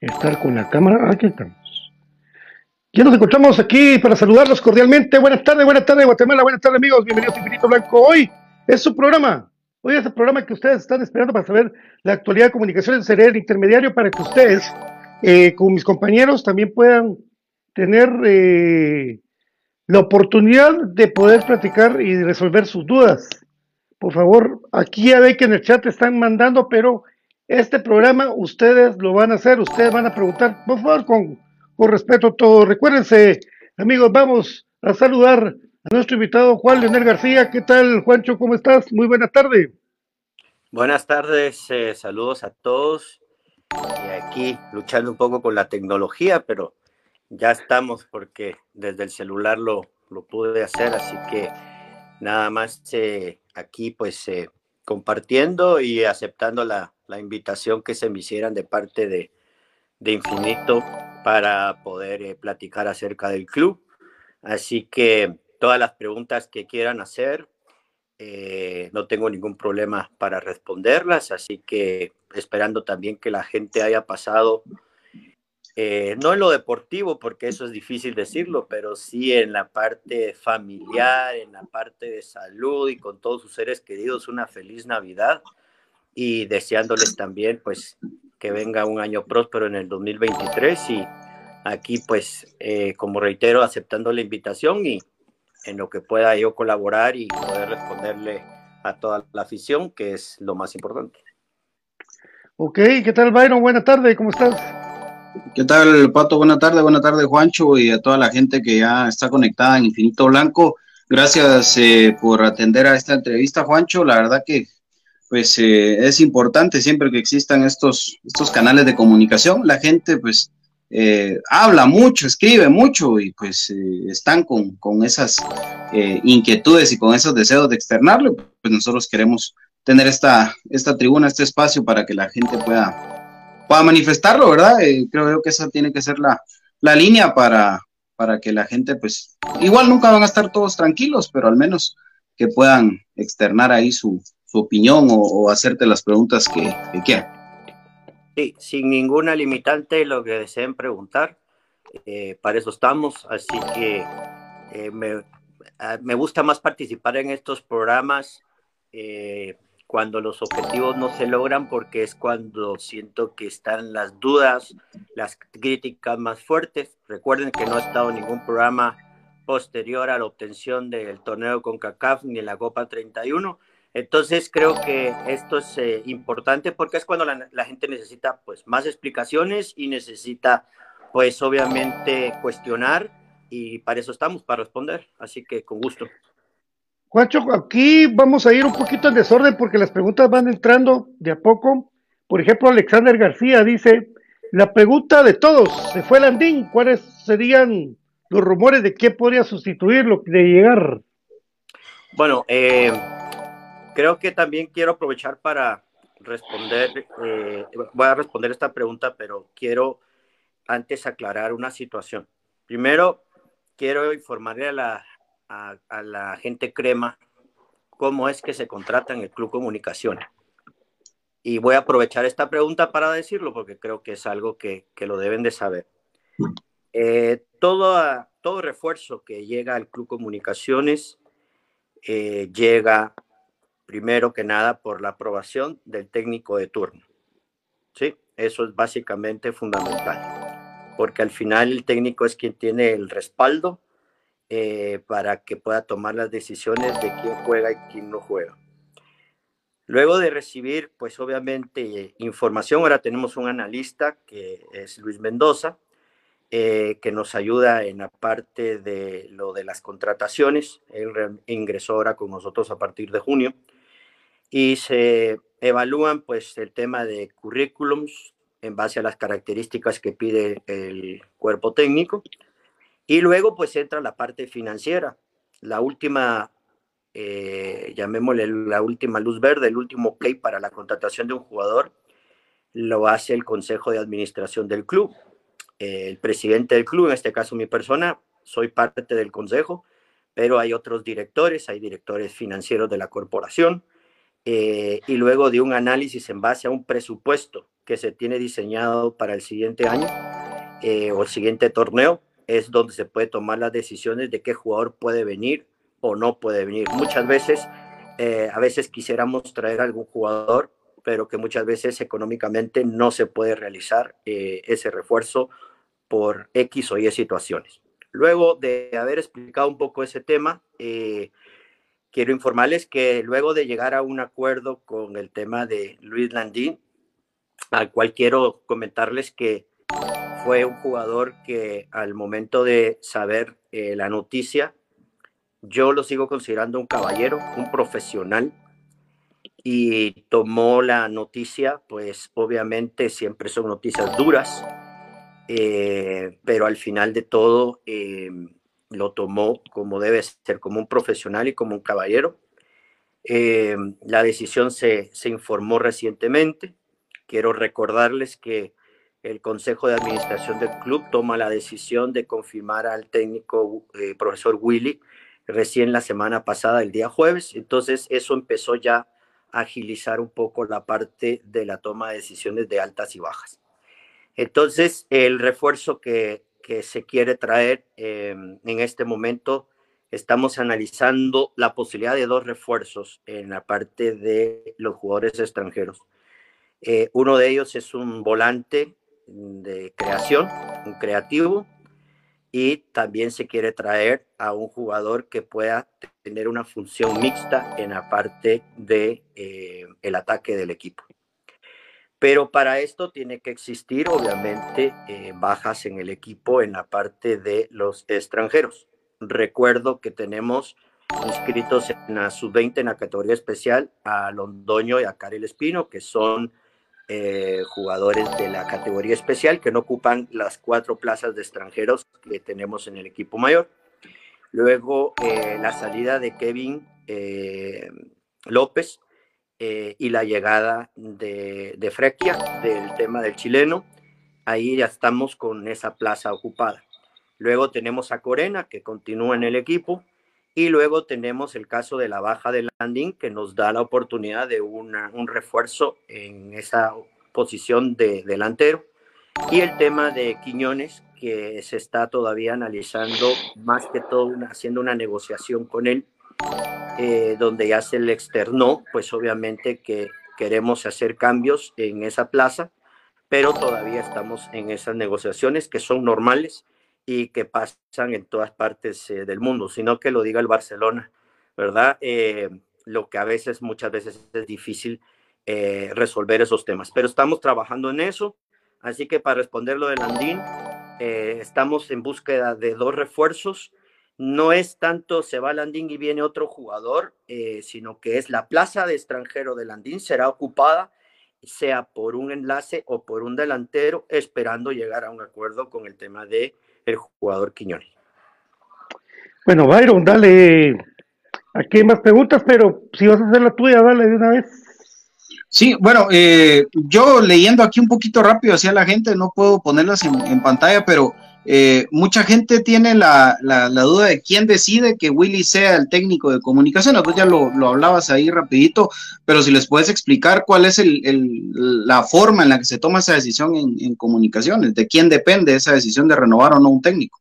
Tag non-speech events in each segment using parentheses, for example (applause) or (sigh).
Estar con la cámara. Aquí estamos. Ya nos encontramos aquí para saludarlos cordialmente. Buenas tardes, buenas tardes, Guatemala, buenas tardes, amigos. Bienvenidos a Infinito Blanco. Hoy es su programa. Hoy es el programa que ustedes están esperando para saber la actualidad de comunicaciones. Seré el intermediario para que ustedes, eh, con mis compañeros, también puedan tener eh, la oportunidad de poder platicar y resolver sus dudas. Por favor, aquí ya ve que en el chat están mandando, pero este programa ustedes lo van a hacer, ustedes van a preguntar, por favor, con, con respeto todo. Recuérdense, amigos, vamos a saludar a nuestro invitado Juan Leonel García. ¿Qué tal, Juancho? ¿Cómo estás? Muy buena tarde. Buenas tardes, eh, saludos a todos. Y aquí luchando un poco con la tecnología, pero ya estamos porque desde el celular lo, lo pude hacer, así que nada más eh, aquí pues eh, compartiendo y aceptando la, la invitación que se me hicieran de parte de, de Infinito para poder eh, platicar acerca del club. Así que todas las preguntas que quieran hacer, eh, no tengo ningún problema para responderlas, así que esperando también que la gente haya pasado, eh, no en lo deportivo, porque eso es difícil decirlo, pero sí en la parte familiar, en la parte de salud y con todos sus seres queridos, una feliz Navidad y deseándoles también pues que venga un año próspero en el 2023 y aquí pues eh, como reitero aceptando la invitación y en lo que pueda yo colaborar y poder responderle a toda la afición que es lo más importante. Ok, ¿qué tal Byron? Buenas tardes, ¿cómo estás? ¿Qué tal Pato? Buenas tardes, buenas tardes Juancho y a toda la gente que ya está conectada en Infinito Blanco. Gracias eh, por atender a esta entrevista Juancho, la verdad que pues eh, es importante siempre que existan estos, estos canales de comunicación. La gente pues eh, habla mucho, escribe mucho y pues eh, están con, con esas inquietudes y con esos deseos de externarlo. Pues nosotros queremos tener esta, esta tribuna, este espacio para que la gente pueda, pueda manifestarlo, ¿verdad? creo yo que esa tiene que ser la, la línea para, para que la gente pues igual nunca van a estar todos tranquilos, pero al menos que puedan externar ahí su, su opinión o, hacerte las preguntas que, quieran. Sí, sin ninguna limitante, lo que deseen preguntar. Eh, para eso estamos, así que eh, me, ah, me, gusta más participar en estos programas eh, cuando los objetivos no se logran porque es cuando siento que están las dudas, las críticas más fuertes. Recuerden que no ha estado ningún programa posterior a la obtención del torneo con CACAF ni la Copa 31. Entonces creo que esto es eh, importante porque es cuando la, la, gente necesita pues más explicaciones y necesita pues obviamente cuestionar y para eso estamos, para responder. Así que con gusto. Juancho, aquí vamos a ir un poquito en desorden porque las preguntas van entrando de a poco. Por ejemplo, Alexander García dice, la pregunta de todos, se fue Landín, ¿cuáles serían los rumores de quién podría sustituirlo, de llegar? Bueno, eh, creo que también quiero aprovechar para responder, eh, voy a responder esta pregunta, pero quiero antes aclarar una situación. Primero, quiero informarle a la, a, la gente crema cómo es que se contrata en el Club Comunicaciones. Y voy a aprovechar esta pregunta para decirlo porque creo que es algo que, que lo deben de saber. Eh, todo, todo refuerzo que llega al Club Comunicaciones eh, llega primero que nada por la aprobación del técnico de turno. ¿Sí? Eso es básicamente fundamental, porque al final el técnico es quien tiene el respaldo eh, para que pueda tomar las decisiones de quién juega y quién no juega. Luego de recibir, pues obviamente, información, ahora tenemos un analista que es Luis Mendoza, eh, que nos ayuda en la parte de lo de las contrataciones. Él ingresó ahora con nosotros a partir de junio y se evalúan pues el tema de currículums en base a las características que pide el cuerpo técnico y luego pues entra la parte financiera, la última, eh, llamémosle la última luz verde, el último play para la contratación de un jugador, lo hace el Consejo de Administración del club. el presidente del club, en este caso mi persona, soy parte del consejo, pero hay otros directores, hay directores financieros de la corporación, eh, y luego de un análisis en base a un presupuesto que se tiene diseñado para el siguiente año eh, o el siguiente torneo, es donde se puede tomar las decisiones de qué jugador puede venir o no puede venir. Muchas veces, eh, a veces quisiéramos traer algún jugador, pero que muchas veces económicamente no se puede realizar ese refuerzo por X o Y situaciones. Luego de haber explicado un poco ese tema, quiero informarles que luego de llegar a un acuerdo con el tema de Luis Landín, al cual quiero comentarles que fue un jugador que al momento de saber eh, la noticia, yo lo sigo considerando un caballero, un profesional, y tomó la noticia, pues obviamente siempre son noticias duras, eh, pero al final de todo em, lo tomó como debe ser, como un profesional y como un caballero. Em, la decisión se, se informó recientemente. Quiero recordarles que el Consejo de Administración del club toma la decisión de confirmar al técnico eh, profesor Willy recién la semana pasada, el día jueves. Entonces, eso empezó ya a agilizar un poco la parte de la toma de decisiones de altas y bajas. Entonces, el refuerzo que, se quiere traer em, en este momento, estamos analizando la posibilidad de dos refuerzos en la parte de los jugadores extranjeros. Eh, uno de ellos es un volante de creación, un creativo, y también se quiere traer a un jugador que pueda tener una función mixta en la parte de eh, el ataque del equipo. Pero para esto tiene que existir, obviamente, eh, bajas en el equipo en la parte de los extranjeros. Recuerdo que tenemos inscritos en la sub-20 en la categoría especial a Londoño y a Karel Espino, que son eh, jugadores de la categoría especial que no ocupan las cuatro plazas de extranjeros que tenemos en el equipo mayor. Luego eh, la salida de Kevin eh, y la llegada de, de Frequia del tema del chileno. Ahí ya estamos con esa plaza ocupada. Luego tenemos a Corena que continúa en el equipo y luego tenemos el caso de la baja de Landing, que nos da la oportunidad de un refuerzo en esa posición de delantero. Y el tema de Quiñones, que se está todavía analizando, más que todo haciendo una negociación con él, eh, donde ya se le externó, pues obviamente que queremos hacer cambios en esa plaza, pero todavía estamos en esas negociaciones que son normales y que pasan en todas partes eh, del mundo, sino que lo diga el Barcelona, ¿verdad? Eh, lo que a veces, muchas veces es difícil resolver esos temas, pero estamos trabajando en eso, así que para responder lo del Andín, eh, estamos en búsqueda de dos refuerzos. No es tanto se va Landín y viene otro jugador, eh, sino que es la plaza de extranjero de Landín será ocupada, sea por un enlace o por un delantero, esperando llegar a un acuerdo con el tema de el jugador Quiñones. Bueno, Byron, dale. Aquí hay más preguntas, pero si vas a hacer la tuya, dale de una vez. Sí, bueno, eh, yo leyendo aquí un poquito rápido hacia la gente, no puedo ponerlas en, pantalla, pero eh, mucha gente tiene la, duda de quién decide que Willy sea el técnico de comunicación. Tú ya lo, hablabas ahí rapidito, pero si les puedes explicar cuál es la forma en la que se toma esa decisión en, en comunicaciones, de quién depende esa decisión de renovar o no un técnico.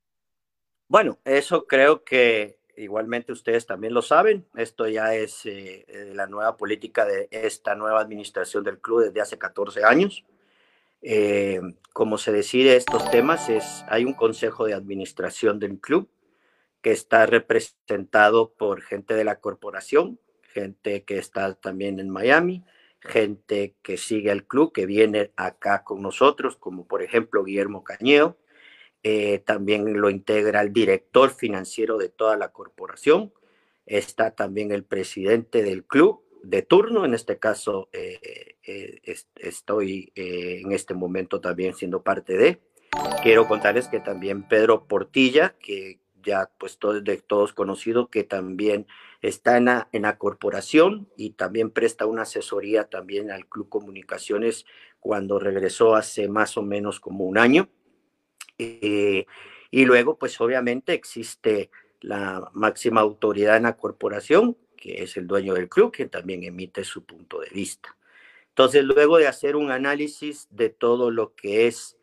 Bueno, eso creo que igualmente ustedes también lo saben, esto ya es eh, eh, la nueva política de esta nueva administración del club desde hace 14 años. Eh, como se decide estos temas, es, hay un consejo de administración del club que está representado por gente de la corporación, gente que está también en Miami, gente que sigue al club, que viene acá con nosotros, como por ejemplo Guillermo Cañeo, eh, también lo integra el director financiero de toda la corporación, está también el presidente del club de turno, en este caso eh, eh, estoy en este momento también siendo parte de. Quiero contarles que también Pedro Portilla, que ya pues todo, de todos conocido, que también está en la, en la corporación y también presta una asesoría también al Club Comunicaciones cuando regresó hace más o menos como un año. Eh, y luego, pues obviamente existe la máxima autoridad en la corporación, que es el dueño del club, que también emite su punto de vista. Entonces, luego de hacer un análisis de todo lo que es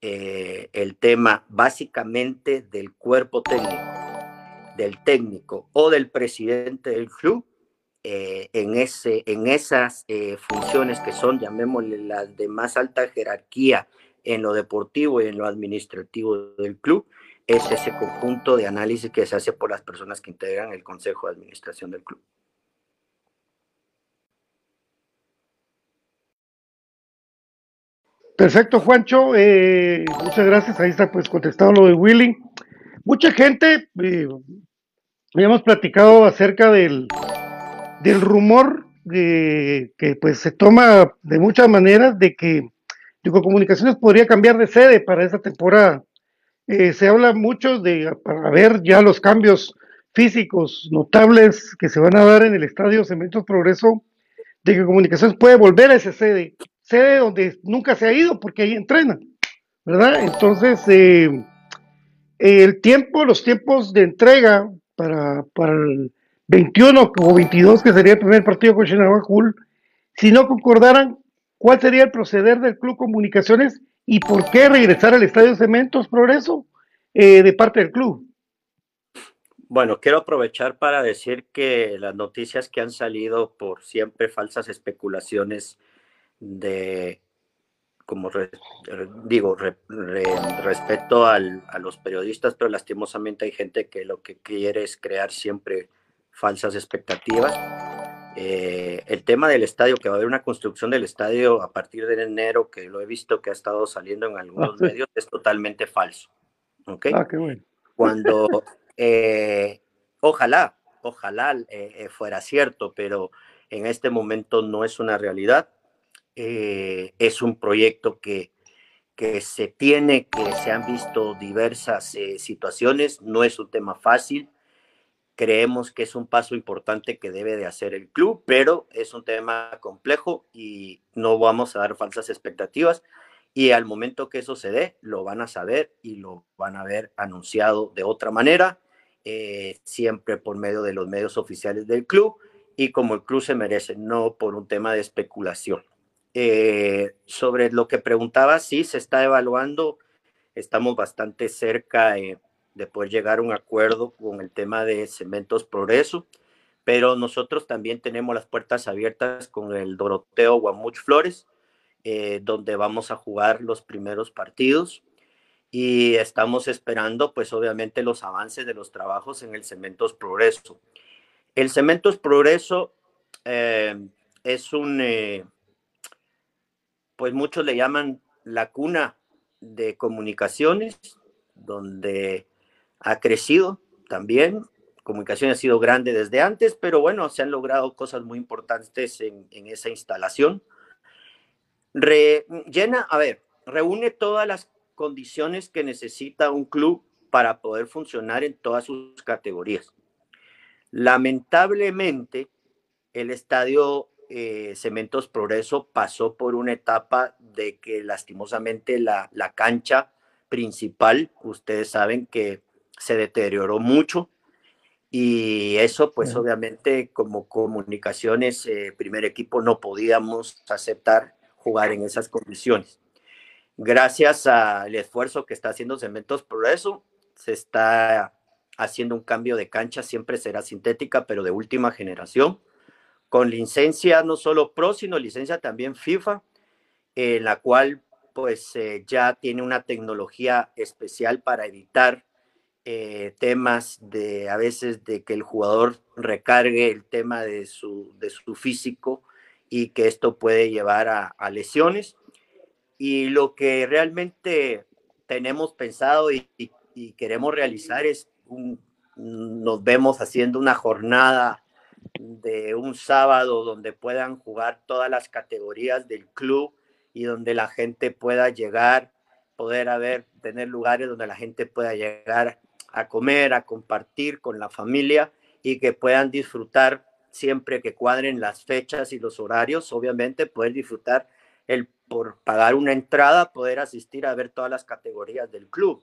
eh, el tema básicamente del cuerpo técnico, del técnico o del presidente del club, eh, en, ese, en esas funciones que son, llamémosle las de más alta jerarquía en lo deportivo y en lo administrativo del club es ese conjunto de análisis que se hace por las personas que integran el consejo de administración del club. Perfecto, Juancho. Eh, muchas gracias. Ahí está pues contestado lo de Willy. Mucha gente, eh, habíamos platicado acerca del, del rumor que pues se toma de muchas maneras de que Comunicaciones podría cambiar de sede para esta temporada. Eh, se habla mucho de, para ver ya los cambios físicos notables que se van a dar en el estadio Cementos Progreso, de que Comunicaciones puede volver a esa sede, sede donde nunca se ha ido porque ahí entrena, ¿verdad? Entonces, eh, el tiempo, los tiempos de entrega para, para el 21 o 22, que sería el primer partido con Cool, si no concordaran, ¿Cuál sería el proceder del Club Comunicaciones y por qué regresar al Estadio Cementos Progreso eh, de parte del club? Bueno, quiero aprovechar para decir que las noticias que han salido por siempre falsas especulaciones de, como digo, respeto a los periodistas, pero lastimosamente hay gente que lo que quiere es crear siempre falsas expectativas eh, el tema del estadio, que va a haber una construcción del estadio a partir de enero, que lo he visto que ha estado saliendo en algunos ah, medios, es totalmente falso. ¿Ok? Ah, qué bueno. Cuando, (laughs) eh, ojalá, ojalá eh, fuera cierto, pero en este momento no es una realidad. es un proyecto que, que se tiene, que se han visto diversas situaciones, no es un tema fácil Creemos que es un paso importante que debe de hacer el club, pero es un tema complejo y no vamos a dar falsas expectativas. Y al momento que eso se dé, lo van a saber y lo van a ver anunciado de otra manera, eh, siempre por medio de los medios oficiales del club y como el club se merece, no por un tema de especulación. Eh, sobre lo que preguntaba, sí, se está evaluando. Estamos bastante cerca de poder llegar a un acuerdo con el tema de Cementos Progreso, pero nosotros también tenemos las puertas abiertas con el Doroteo Guamuch Flores, eh, donde vamos a jugar los primeros partidos y estamos esperando, pues obviamente, los avances de los trabajos en el Cementos Progreso. El Cementos Progreso eh, es un, eh, pues muchos le llaman la cuna de comunicaciones, donde ha crecido también. Comunicación ha sido grande desde antes, pero bueno, se han logrado cosas muy importantes en, esa instalación. llena, a ver, reúne todas las condiciones que necesita un club para poder funcionar en todas sus categorías. Lamentablemente, el estadio eh, Cementos Progreso pasó por una etapa de que lastimosamente la, la cancha principal, ustedes saben que se deterioró mucho y eso pues obviamente como comunicaciones, eh, primer equipo, no podíamos aceptar jugar en esas condiciones. Gracias al esfuerzo que está haciendo Cementos Progreso, se está haciendo un cambio de cancha, siempre será sintética, pero de última generación, con licencia no solo Pro, sino licencia también FIFA, en la cual pues eh, ya tiene una tecnología especial para evitar eh, temas de a veces de que el jugador recargue el tema de su, de su físico y que esto puede llevar a, lesiones. Y lo que realmente tenemos pensado y, queremos realizar es, nos vemos haciendo una jornada de un sábado donde puedan jugar todas las categorías del club y donde la gente pueda llegar, poder haber, tener lugares donde la gente pueda llegar a comer, a compartir con la familia y que puedan disfrutar siempre que cuadren las fechas y los horarios, obviamente poder disfrutar el por pagar una entrada, poder asistir a ver todas las categorías del club.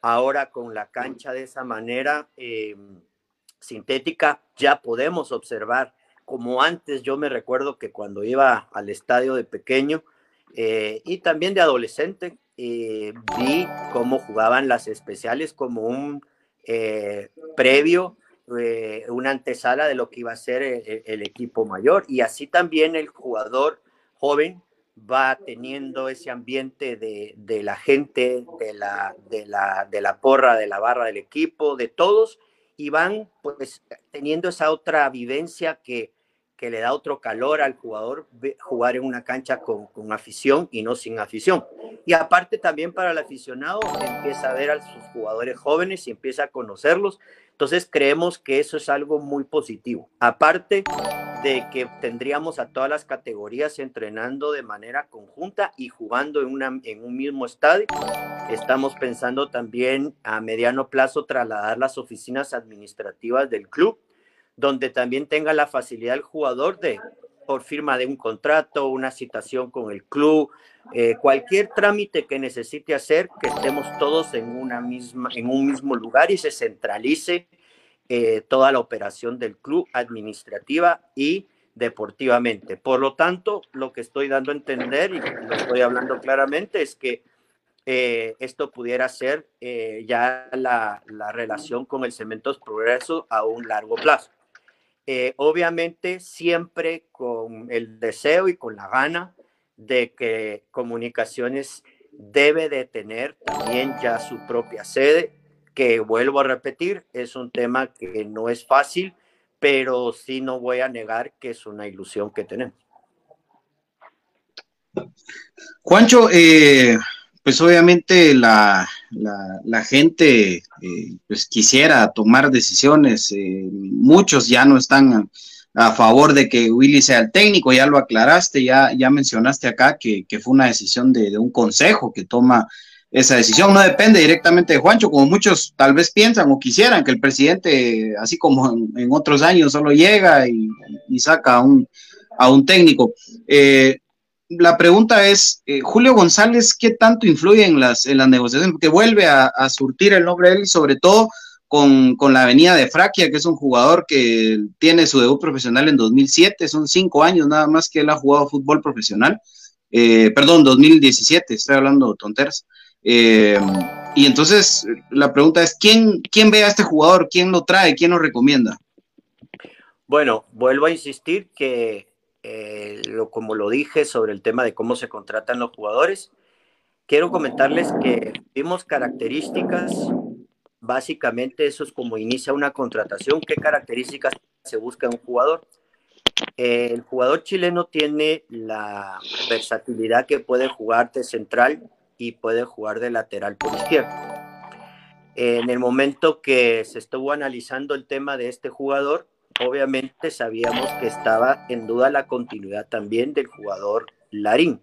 Ahora con la cancha de esa manera eh, sintética ya podemos observar, como antes yo me recuerdo que cuando iba al estadio de pequeño eh, y también de adolescente, eh, vi cómo jugaban las especiales como un eh, previo, eh, una antesala de lo que iba a ser el, equipo mayor. Y así también el jugador joven va teniendo ese ambiente de, de la gente, de la, de, la, de la porra, de la barra del equipo, de todos, y van pues teniendo esa otra vivencia que, que le da otro calor al jugador jugar en una cancha con, con, afición y no sin afición. Y aparte también para el aficionado empieza a ver a sus jugadores jóvenes y empieza a conocerlos. Entonces creemos que eso es algo muy positivo. Aparte de que tendríamos a todas las categorías entrenando de manera conjunta y jugando en, una, en un mismo estadio. Estamos pensando también a mediano plazo trasladar las oficinas administrativas del club donde también tenga la facilidad el jugador de, por firma de un contrato, una citación con el club, eh, cualquier trámite que necesite hacer, que estemos todos en, una misma, en un mismo lugar y se centralice eh, toda la operación del club administrativa y deportivamente. Por lo tanto, lo que estoy dando a entender y lo estoy hablando claramente es que eh, esto pudiera ser ya la, la, relación con el Cementos Progreso a un largo plazo. Eh, obviamente siempre con el deseo y con la gana de que comunicaciones debe de tener también ya su propia sede, que vuelvo a repetir, es un tema que no es fácil, pero sí no voy a negar que es una ilusión que tenemos. Juancho, eh, pues obviamente la, la, gente eh, pues quisiera tomar decisiones. Eh, muchos ya no están a, favor de que Willy sea el técnico, ya lo aclaraste, ya, ya mencionaste acá que, fue una decisión de, un consejo que toma esa decisión. No depende directamente de Juancho, como muchos tal vez piensan o quisieran que el presidente, así como en, otros años, solo llega y, saca a un, a un técnico. Eh, la pregunta es, eh, Julio González, ¿qué tanto influye en las, en las negociaciones? Porque vuelve a, surtir el nombre de él, sobre todo con, la venida de Fraquia, que es un jugador que tiene su debut profesional en 2007, son cinco años nada más que él ha jugado fútbol profesional. eh, perdón, 2017, estoy hablando tonteras. Eh, y entonces la pregunta es, ¿quién, ¿quién ve a este jugador? ¿Quién lo trae? ¿Quién lo recomienda? Bueno, vuelvo a insistir que, eh, lo, como lo dije sobre el tema de cómo se contratan los jugadores, quiero comentarles que vimos características, básicamente eso es como inicia una contratación, qué características se busca en un jugador. el jugador chileno tiene la versatilidad que puede jugar de central y puede jugar de lateral por izquierda. En el momento que se estuvo analizando el tema de este jugador, obviamente sabíamos que estaba en duda la continuidad también del jugador Larín.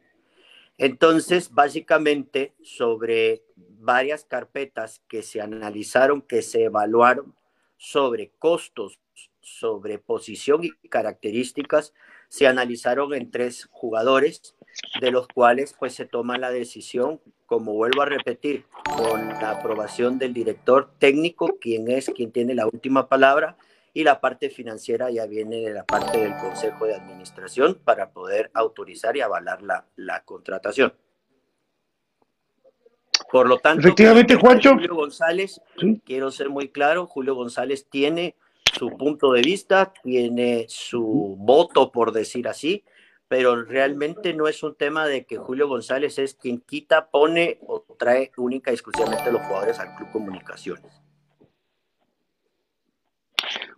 Entonces, básicamente, sobre varias carpetas que se analizaron, que se evaluaron sobre costos, sobre posición y características, se analizaron en tres jugadores, de los cuales pues se toma la decisión, como vuelvo a repetir, con la aprobación del director técnico, quien es quien tiene la última palabra, y la parte financiera ya viene de la parte del Consejo de Administración para poder autorizar y avalar la, la contratación. Por lo tanto, efectivamente, Juancho. Julio González, quiero ser muy claro, Julio González tiene su punto de vista, tiene su voto, por decir así, pero realmente no es un tema de que Julio González es quien quita, pone o trae única y exclusivamente los jugadores al Club Comunicaciones.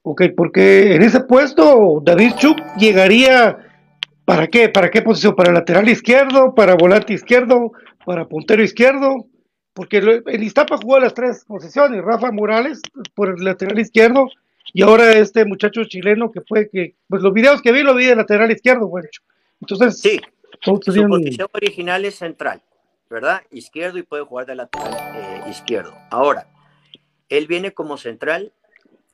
Ok, porque en ese puesto David Chuk llegaría, ¿para qué? ¿Para qué posición? ¿Para lateral izquierdo? ¿Para volante izquierdo? ¿Para puntero izquierdo? Porque el Iztapa jugó las tres posiciones, Rafa Morales por el lateral izquierdo y ahora este muchacho chileno que fue que, pues los videos que vi lo vi de lateral izquierdo, bueno. Entonces, sí, su posición original es central, ¿verdad? Izquierdo y puede jugar de lateral eh, izquierdo. Ahora, él viene como central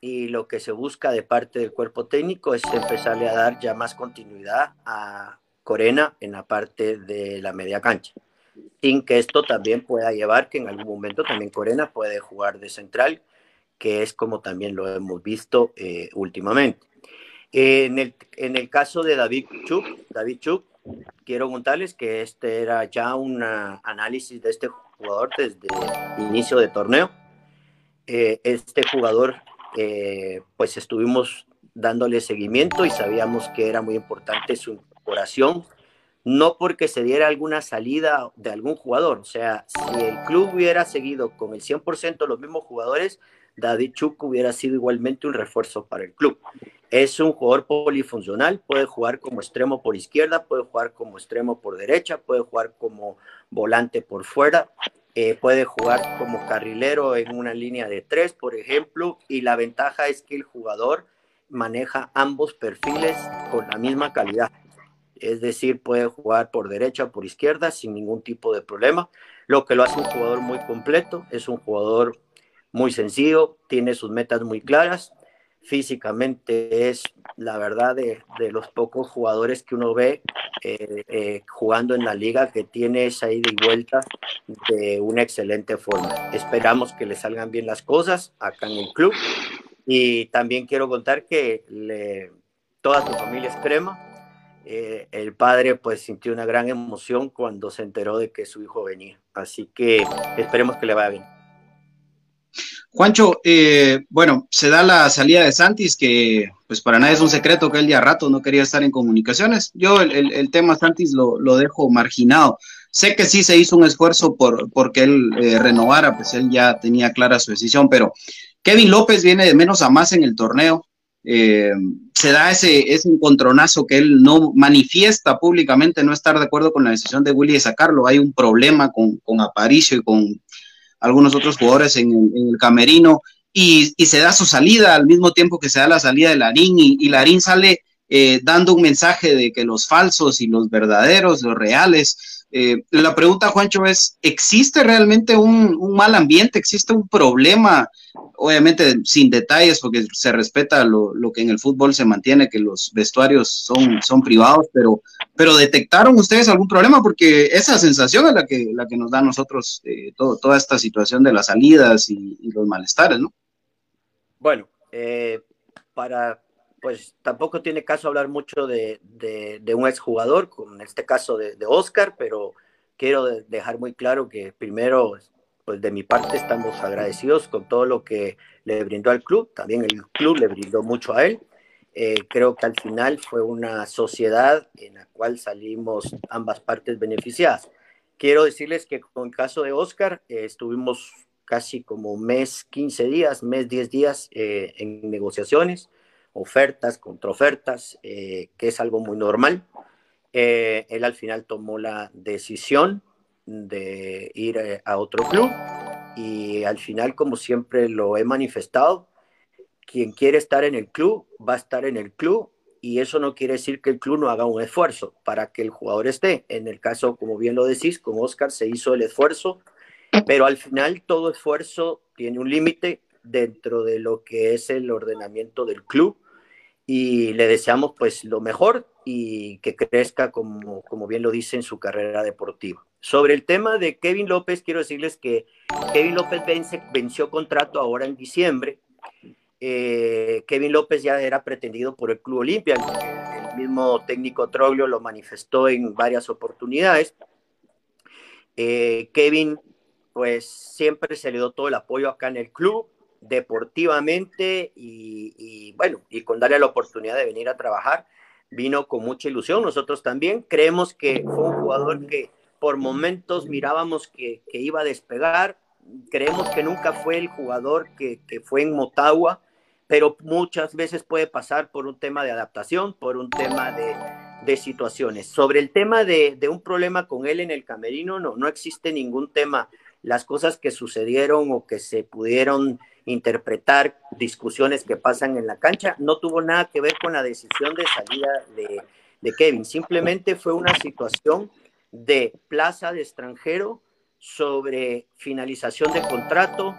y lo que se busca de parte del cuerpo técnico es empezarle a dar ya más continuidad a Corena en la parte de la media cancha, sin que esto también pueda llevar que en algún momento también Corena puede jugar de central, que es como también lo hemos visto eh, últimamente. En el, en el caso de David Chuk, David Chuk, quiero contarles que este era ya un análisis de este jugador desde el inicio de torneo. Eh, este jugador eh, pues estuvimos dándole seguimiento y sabíamos que era muy importante su incorporación, no porque se diera alguna salida de algún jugador, o sea, si el club hubiera seguido con el 100% los mismos jugadores, David Chuk hubiera sido igualmente un refuerzo para el club. Es un jugador polifuncional, puede jugar como extremo por izquierda, puede jugar como extremo por derecha, puede jugar como volante por fuera, eh, puede jugar como carrilero en una línea de tres, por ejemplo, y la ventaja es que el jugador maneja ambos perfiles con la misma calidad. Es decir, puede jugar por derecha o por izquierda sin ningún tipo de problema, lo que lo hace un jugador muy completo, es un jugador muy sencillo, tiene sus metas muy claras, físicamente es la verdad de, los pocos jugadores que uno ve eh, eh, jugando en la liga que tiene esa ida y vuelta de una excelente forma. Esperamos que le salgan bien las cosas acá en el club y también quiero contar que toda su familia es crema. Eh, el padre pues sintió una gran emoción cuando se enteró de que su hijo venía. Así que esperemos que le vaya bien. Juancho, eh, bueno, se da la salida de Santis, que pues para nadie es un secreto que él ya rato no quería estar en comunicaciones. Yo el, tema Santis lo, dejo marginado. Sé que sí se hizo un esfuerzo por porque él eh, renovara, pues él ya tenía clara su decisión, pero Kevin López viene de menos a más en el torneo. Eh, se da ese, ese encontronazo que él no manifiesta públicamente no estar de acuerdo con la decisión de Willy de sacarlo. Hay un problema con, con Aparicio y con algunos otros jugadores en el, camerino, y, se da su salida al mismo tiempo que se da la salida de Larín, y, y Larín sale eh, dando un mensaje de que los falsos y los verdaderos, los reales. Eh, la pregunta, Juancho, es, ¿existe realmente un, mal ambiente? ¿Existe un problema obviamente sin detalles, porque se respeta lo, que en el fútbol se mantiene, que los vestuarios son, privados, pero, ¿detectaron ustedes algún problema? Porque esa sensación es la que, la que nos da a nosotros eh, toda esta situación de las salidas y, los malestares, ¿no? Bueno, eh, para pues tampoco tiene caso hablar mucho de, de, un exjugador, en este caso de, de, Oscar, pero quiero dejar muy claro que primero, pues de mi parte estamos agradecidos con todo lo que le brindó al club, también el club le brindó mucho a él. Eh, creo que al final fue una sociedad en la cual salimos ambas partes beneficiadas. Quiero decirles que con el caso de Oscar eh, estuvimos casi como mes, 15 días, mes, 10 días eh, en negociaciones, ofertas, contraofertas, que es algo muy normal. él al final tomó la decisión de ir a otro club y al final, como siempre lo he manifestado, quien quiere estar en el club va a estar en el club y eso no quiere decir que el club no haga un esfuerzo para que el jugador esté. En el caso, como bien lo decís, con Oscar se hizo el esfuerzo, pero al final todo esfuerzo tiene un límite dentro de lo que es el ordenamiento del club y le deseamos pues lo mejor y que crezca como, como bien lo dice en su carrera deportiva. Sobre el tema de Kevin López, quiero decirles que Kevin López vence, venció contrato ahora en diciembre eh, Kevin López ya era pretendido por el Club Olimpia. El, mismo técnico Troglio lo manifestó en varias oportunidades. Eh, Kevin, pues siempre se le dio todo el apoyo acá en el club, deportivamente y, bueno, y con darle la oportunidad de venir a trabajar, vino con mucha ilusión. Nosotros también creemos que fue un jugador que por momentos mirábamos que, iba a despegar. Creemos que nunca fue el jugador que, que fue en Motagua, pero muchas veces puede pasar por un tema de adaptación, por un tema de, situaciones. Sobre el tema de, un problema con él en el camerino, no, no existe ningún tema. Las cosas que sucedieron o que se pudieron interpretar, discusiones que pasan en la cancha, no tuvo nada que ver con la decisión de salida de, Kevin. Simplemente fue una situación de plaza de extranjero sobre finalización de contrato,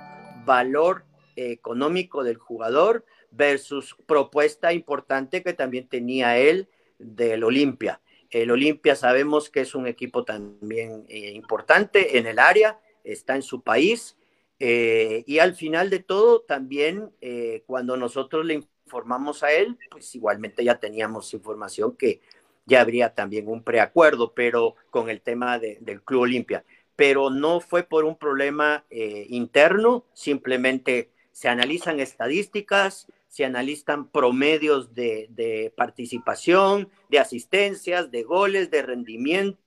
valor económico del jugador versus propuesta importante que también tenía él del Olimpia. El Olimpia sabemos que es un equipo también eh, importante en el área, está en su país eh, y al final de todo también eh, cuando nosotros le informamos a él, pues igualmente ya teníamos información que ya habría también un preacuerdo, pero con el tema del Club Olimpia. Pero no fue por un problema interno, simplemente se analizan estadísticas, se analizan promedios de, participación, de asistencias, de goles, de rendimiento.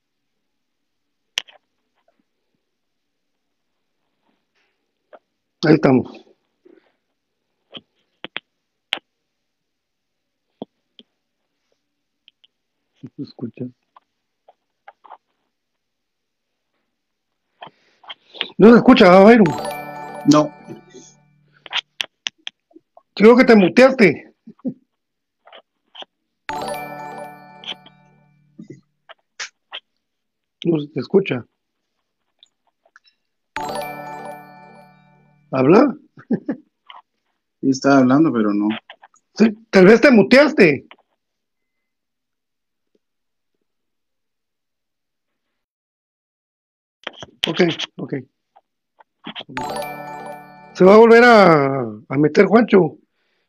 Ahí estamos. ¿Se escucha? No se escucha, Byron. No. Creo que te muteaste. No se te escucha. ¿Habla? Sí, estaba hablando, pero no. Sí, tal vez te muteaste. Ok, ok. Se va a volver a, a meter Juancho.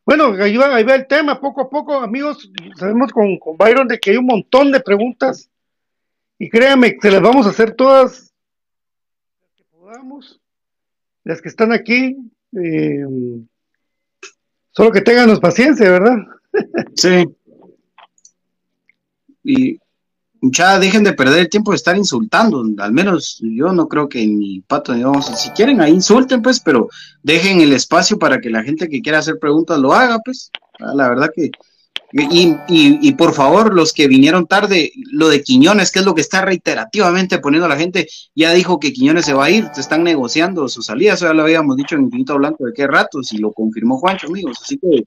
Bueno, ahí va, ahí va el tema, poco a poco, amigos, sabemos con, con Byron de que hay un montón de preguntas y créanme, se las vamos a hacer todas las que podamos, las que están aquí, eh, solo que tengan paciencia, ¿verdad? (laughs) Sí. Y ya dejen de perder el tiempo de estar insultando. Al menos yo no creo que ni pato ni vamos. Si quieren, ahí insulten, pues, pero dejen el espacio para que la gente que quiera hacer preguntas lo haga, pues. Ah, la verdad que. Y, y, por favor, los que vinieron tarde, lo de Quiñones, que es lo que está reiterativamente poniendo la gente, ya dijo que Quiñones se va a ir, se están negociando su salida, eso ya lo habíamos dicho en Infinito Blanco de qué rato, si lo confirmó Juancho, amigos, así que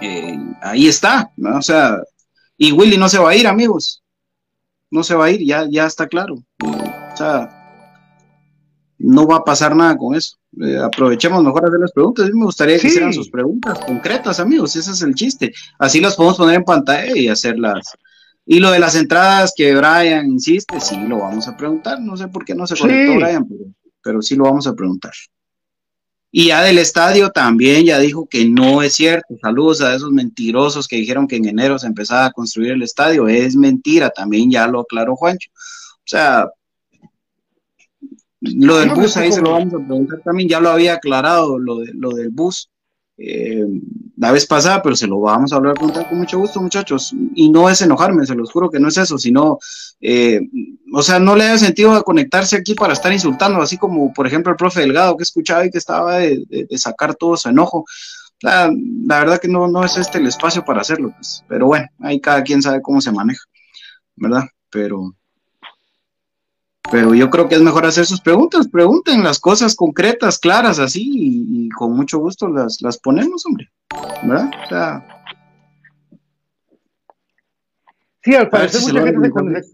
eh, ahí está, ¿no? o sea, y Willy no se va a ir, amigos. No se va a ir, ya, ya está claro. o sea, no va a pasar nada con eso. Eh, aprovechemos mejor hacer las preguntas. A mí me gustaría que hicieran sus preguntas concretas, amigos. Ese es el chiste. Así las podemos poner en pantalla y hacerlas. Y lo de las entradas que Brian insiste, sí lo vamos a preguntar. No sé por qué no se conectó Brian, pero, pero sí lo vamos a preguntar. Y ya del estadio también ya dijo que no es cierto. Saludos a esos mentirosos que dijeron que en enero se empezaba a construir el estadio. Es mentira, también ya lo aclaró Juancho. O sea, lo del bus ahí se lo vamos a preguntar también, ya lo había aclarado lo, de, lo del bus eh, la vez pasada, pero se lo vamos a hablar con, mucho gusto, muchachos. Y no es enojarme, se los juro que no es eso, sino, eh, o sea, no le da sentido conectarse aquí para estar insultando, así como, por ejemplo, el profe Delgado que escuchaba y que estaba de, sacar todo su enojo. La, la, verdad que no, no es este el espacio para hacerlo, pues. pero bueno, ahí cada quien sabe cómo se maneja, ¿verdad? Pero, pero yo creo que es mejor hacer sus preguntas, pregunten las cosas concretas, claras, así, y, con mucho gusto las, las ponemos, hombre. ¿Verdad? O sea, sí, al parecer mucha, gente se conectó,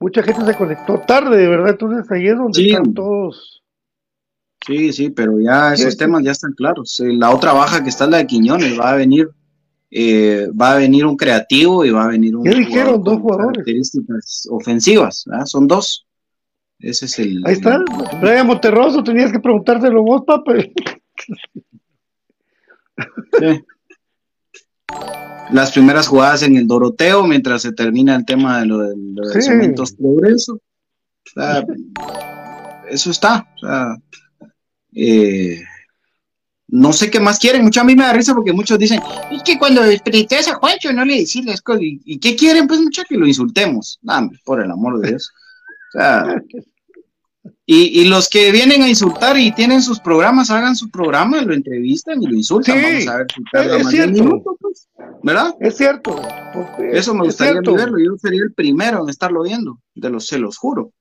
mucha gente se conectó tarde, de verdad, entonces ahí es donde están todos. Sí, sí, pero ya esos temas ya están claros. Eh, la otra baja que está es la de Quiñones, va a venir eh, va a venir un creativo y va a venir un ¿Qué dijeron? Dos jugadores. Características ofensivas, ¿verdad? son dos. Ese es el. Ahí está, Brian Monterroso, tenías que preguntárselo vos, papá. Las primeras jugadas en el Doroteo, mientras se termina el tema de lo de, los cementos progreso. eso está. O sea, eh, no sé qué más quieren. Mucho a mí me da risa porque muchos dicen, es que cuando desprecias a Juancho no le decís las cosas. ¿Y, qué quieren? Pues mucho que lo insultemos. por el amor de Dios. O sea, y, y, los que vienen a insultar y tienen sus programas, hagan su programa, lo entrevistan y lo insultan. Vamos a ver si tarda más minuto, pues, ¿verdad? Es cierto. Eso me gustaría verlo. Yo sería el primero en estarlo viendo, de los, se los juro.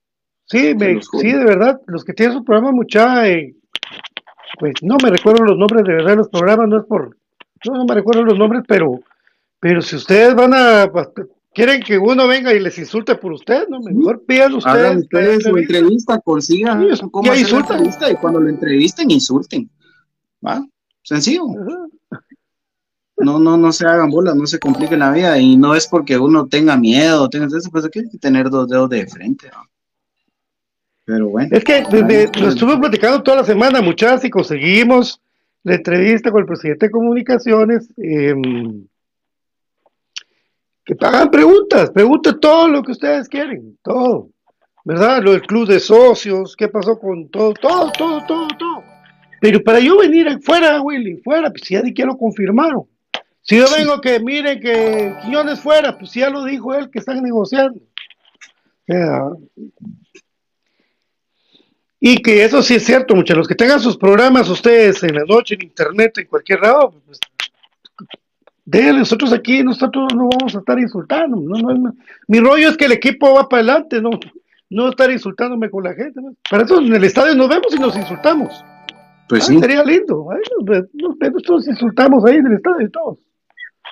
Sí, me, sí, de verdad, los que tienen su programa, mucha, eh, pues no me recuerdo los nombres de verdad de los programas, no es por, no, no me recuerdo los nombres, pero, pero si ustedes van a quieren que uno venga y les insulte por usted, ¿no? Mejor pidan ustedes. Hagan ustedes su entrevista, consigan cómo hacer la entrevista y cuando lo entrevisten, insulten. ¿Va? Sencillo. No, no, no se hagan bolas, no se compliquen la vida y no es porque uno tenga miedo, tenga eso, pues hay que tener dos dedos de frente. Pero bueno. Es que desde, lo estuve platicando toda la semana, muchachos, y conseguimos la entrevista con el presidente de comunicaciones. Eh, que hagan preguntas, pregunten todo lo que ustedes quieren, todo, ¿verdad? Lo del club de socios, qué pasó con todo, todo, todo, todo, todo. Pero para yo venir fuera, Willy, fuera, pues ya ni que lo confirmaron. Si yo vengo que mire que Quiñones fuera, pues ya lo dijo él que están negociando. y que eso sí es cierto, muchachos, los que tengan sus programas ustedes en la noche, en internet, en cualquier lado, pues de nosotros aquí, nosotros no vamos a estar insultando. No, mi rollo es que el equipo va para adelante, no, no estar insultándome con la gente. Para eso en el estadio nos vemos y nos insultamos. Pues sí. Sería lindo. nosotros insultamos ahí en el estadio todos.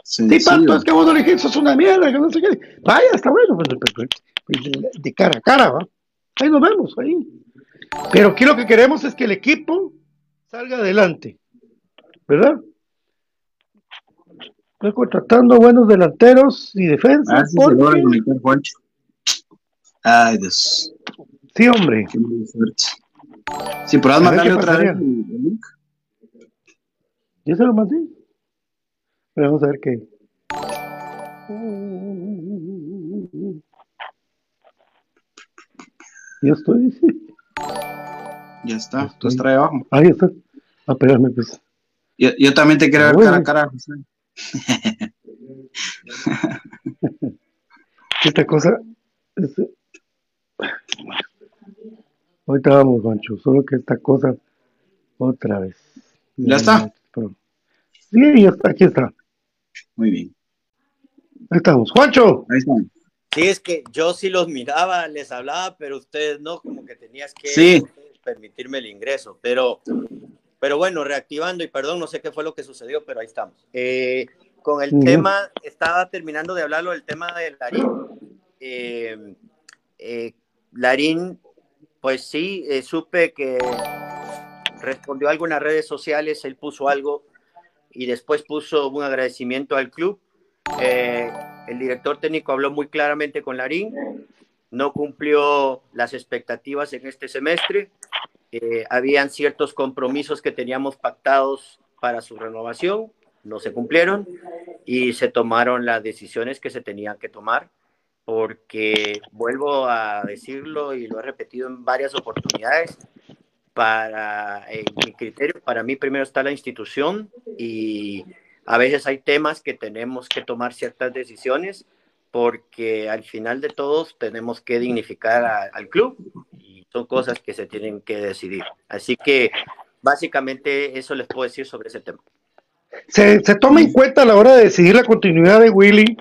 Sí, sí es que vos no le sos una mierda, que no sé qué. Vaya, está bueno, pues, pues, pues, de cara a cara, ¿va? Ahí nos vemos, ahí. Pero aquí lo que queremos es que el equipo salga adelante, ¿verdad? Estoy contratando buenos delanteros y defensas. Ah, sí, porque... Juancho. Ay, Dios. Sí, hombre. Si podrás mandarle otra vez el. Yo se lo mandé. Pero vamos a ver qué. Ya estoy. Ya está. Estás trae abajo. Ahí está. Ah, espérame, pues. Yo, yo también te quiero ver cara a cara, José. (laughs) Esta cosa. Es... Ahorita vamos, Juancho, solo que esta cosa otra vez. ¿Ya está? Sí, ya está, aquí está. Muy bien. Ahí estamos. Juancho. Ahí estamos. Sí, es que yo sí los miraba, les hablaba, pero ustedes no, como que tenías que permitirme el ingreso. Pero pero bueno, reactivando y perdón, no sé qué fue lo que sucedió, pero ahí estamos. Eh, con el tema, estaba terminando de hablarlo del tema de Larín. Eh, eh, Larín, pues sí, supe que respondió algo en las redes sociales, él puso algo y después puso un agradecimiento al club. el director técnico habló muy claramente con Larín, no cumplió las expectativas en este semestre. Eh, habían ciertos compromisos que teníamos pactados para su renovación, no se cumplieron y se tomaron las decisiones que se tenían que tomar, porque vuelvo a decirlo y lo he repetido en varias oportunidades, para mi criterio, para mí primero está la institución y a veces hay temas que tenemos que tomar ciertas decisiones porque al final de todos tenemos que dignificar al club y son cosas que se tienen que decidir. Así que básicamente eso les puedo decir sobre ese tema. Se, se toma en cuenta a la hora de decidir la continuidad de Willy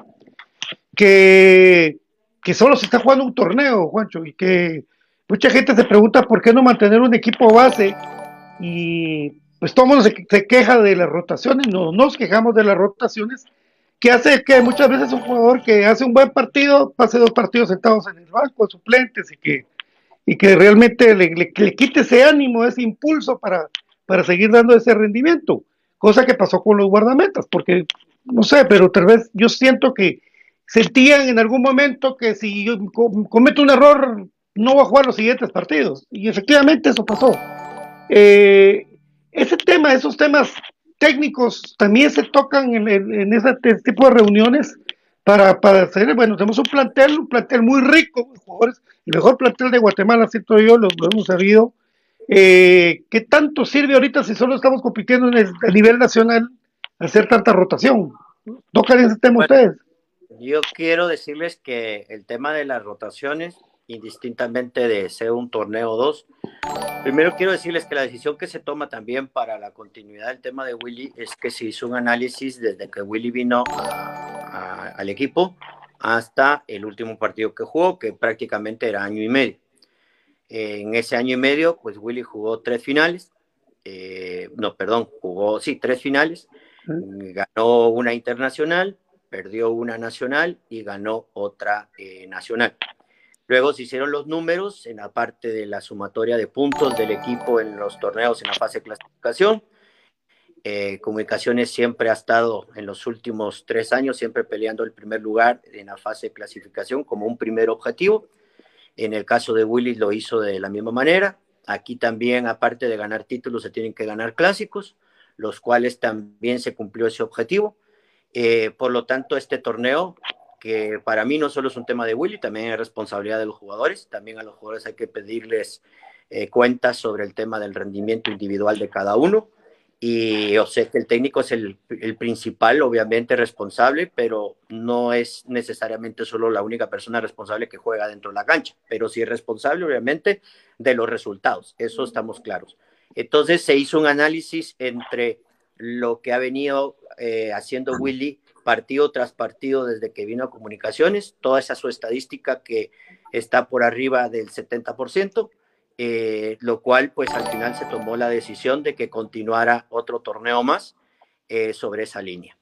que, que solo se está jugando un torneo, Juancho, y que mucha gente se pregunta por qué no mantener un equipo base y pues todo el mundo se, queja de las rotaciones, no nos quejamos de las rotaciones, que hace que muchas veces un jugador que hace un buen partido pase dos partidos sentados en el banco, suplentes, y que, y que realmente le, le, quite ese ánimo, ese impulso para, para seguir dando ese rendimiento, cosa que pasó con los guardametas, porque no sé, pero tal vez yo siento que sentían en algún momento que si yo cometo un error no va a jugar los siguientes partidos. Y efectivamente eso pasó. Eh, ese tema, esos temas técnicos también se tocan en, en, ese tipo de reuniones para, para, hacer, bueno, tenemos un plantel, un plantel muy rico, jugadores, el mejor plantel de Guatemala, siento yo, lo, hemos sabido. Eh, ¿Qué tanto sirve ahorita si solo estamos compitiendo en el, a nivel nacional hacer tanta rotación? ¿Tocan ese tema ustedes? Yo quiero decirles que el tema de las rotaciones indistintamente de ser un torneo o dos. Primero quiero decirles que la decisión que se toma también para la continuidad del tema de Willy es que se hizo un análisis desde que Willy vino al equipo hasta el último partido que jugó, que prácticamente era año y medio. En ese año y medio, pues Willy jugó tres finales, eh, no, perdón, jugó, sí, tres finales, ganó una internacional, perdió una nacional y ganó otra eh, nacional. Luego se hicieron los números en la parte de la sumatoria de puntos del equipo en los torneos en la fase de clasificación. Eh, Comunicaciones siempre ha estado en los últimos tres años, siempre peleando el primer lugar en la fase de clasificación como un primer objetivo. En el caso de Willis lo hizo de la misma manera. Aquí también, aparte de ganar títulos, se tienen que ganar clásicos, los cuales también se cumplió ese objetivo. Eh, por lo tanto, este torneo que para mí no solo es un tema de Willy, también es responsabilidad de los jugadores. También a los jugadores hay que pedirles eh, cuentas sobre el tema del rendimiento individual de cada uno. Y yo sé que el técnico es el, el, principal, obviamente responsable, pero no es necesariamente solo la única persona responsable que juega dentro de la cancha, pero sí es responsable, obviamente, de los resultados. Eso estamos claros. Entonces se hizo un análisis entre lo que ha venido eh, haciendo Willy partido tras partido desde que vino a comunicaciones, toda esa su estadística que está por arriba del 70%, eh, lo cual pues al final se tomó la decisión de que continuara otro torneo más eh, sobre esa línea.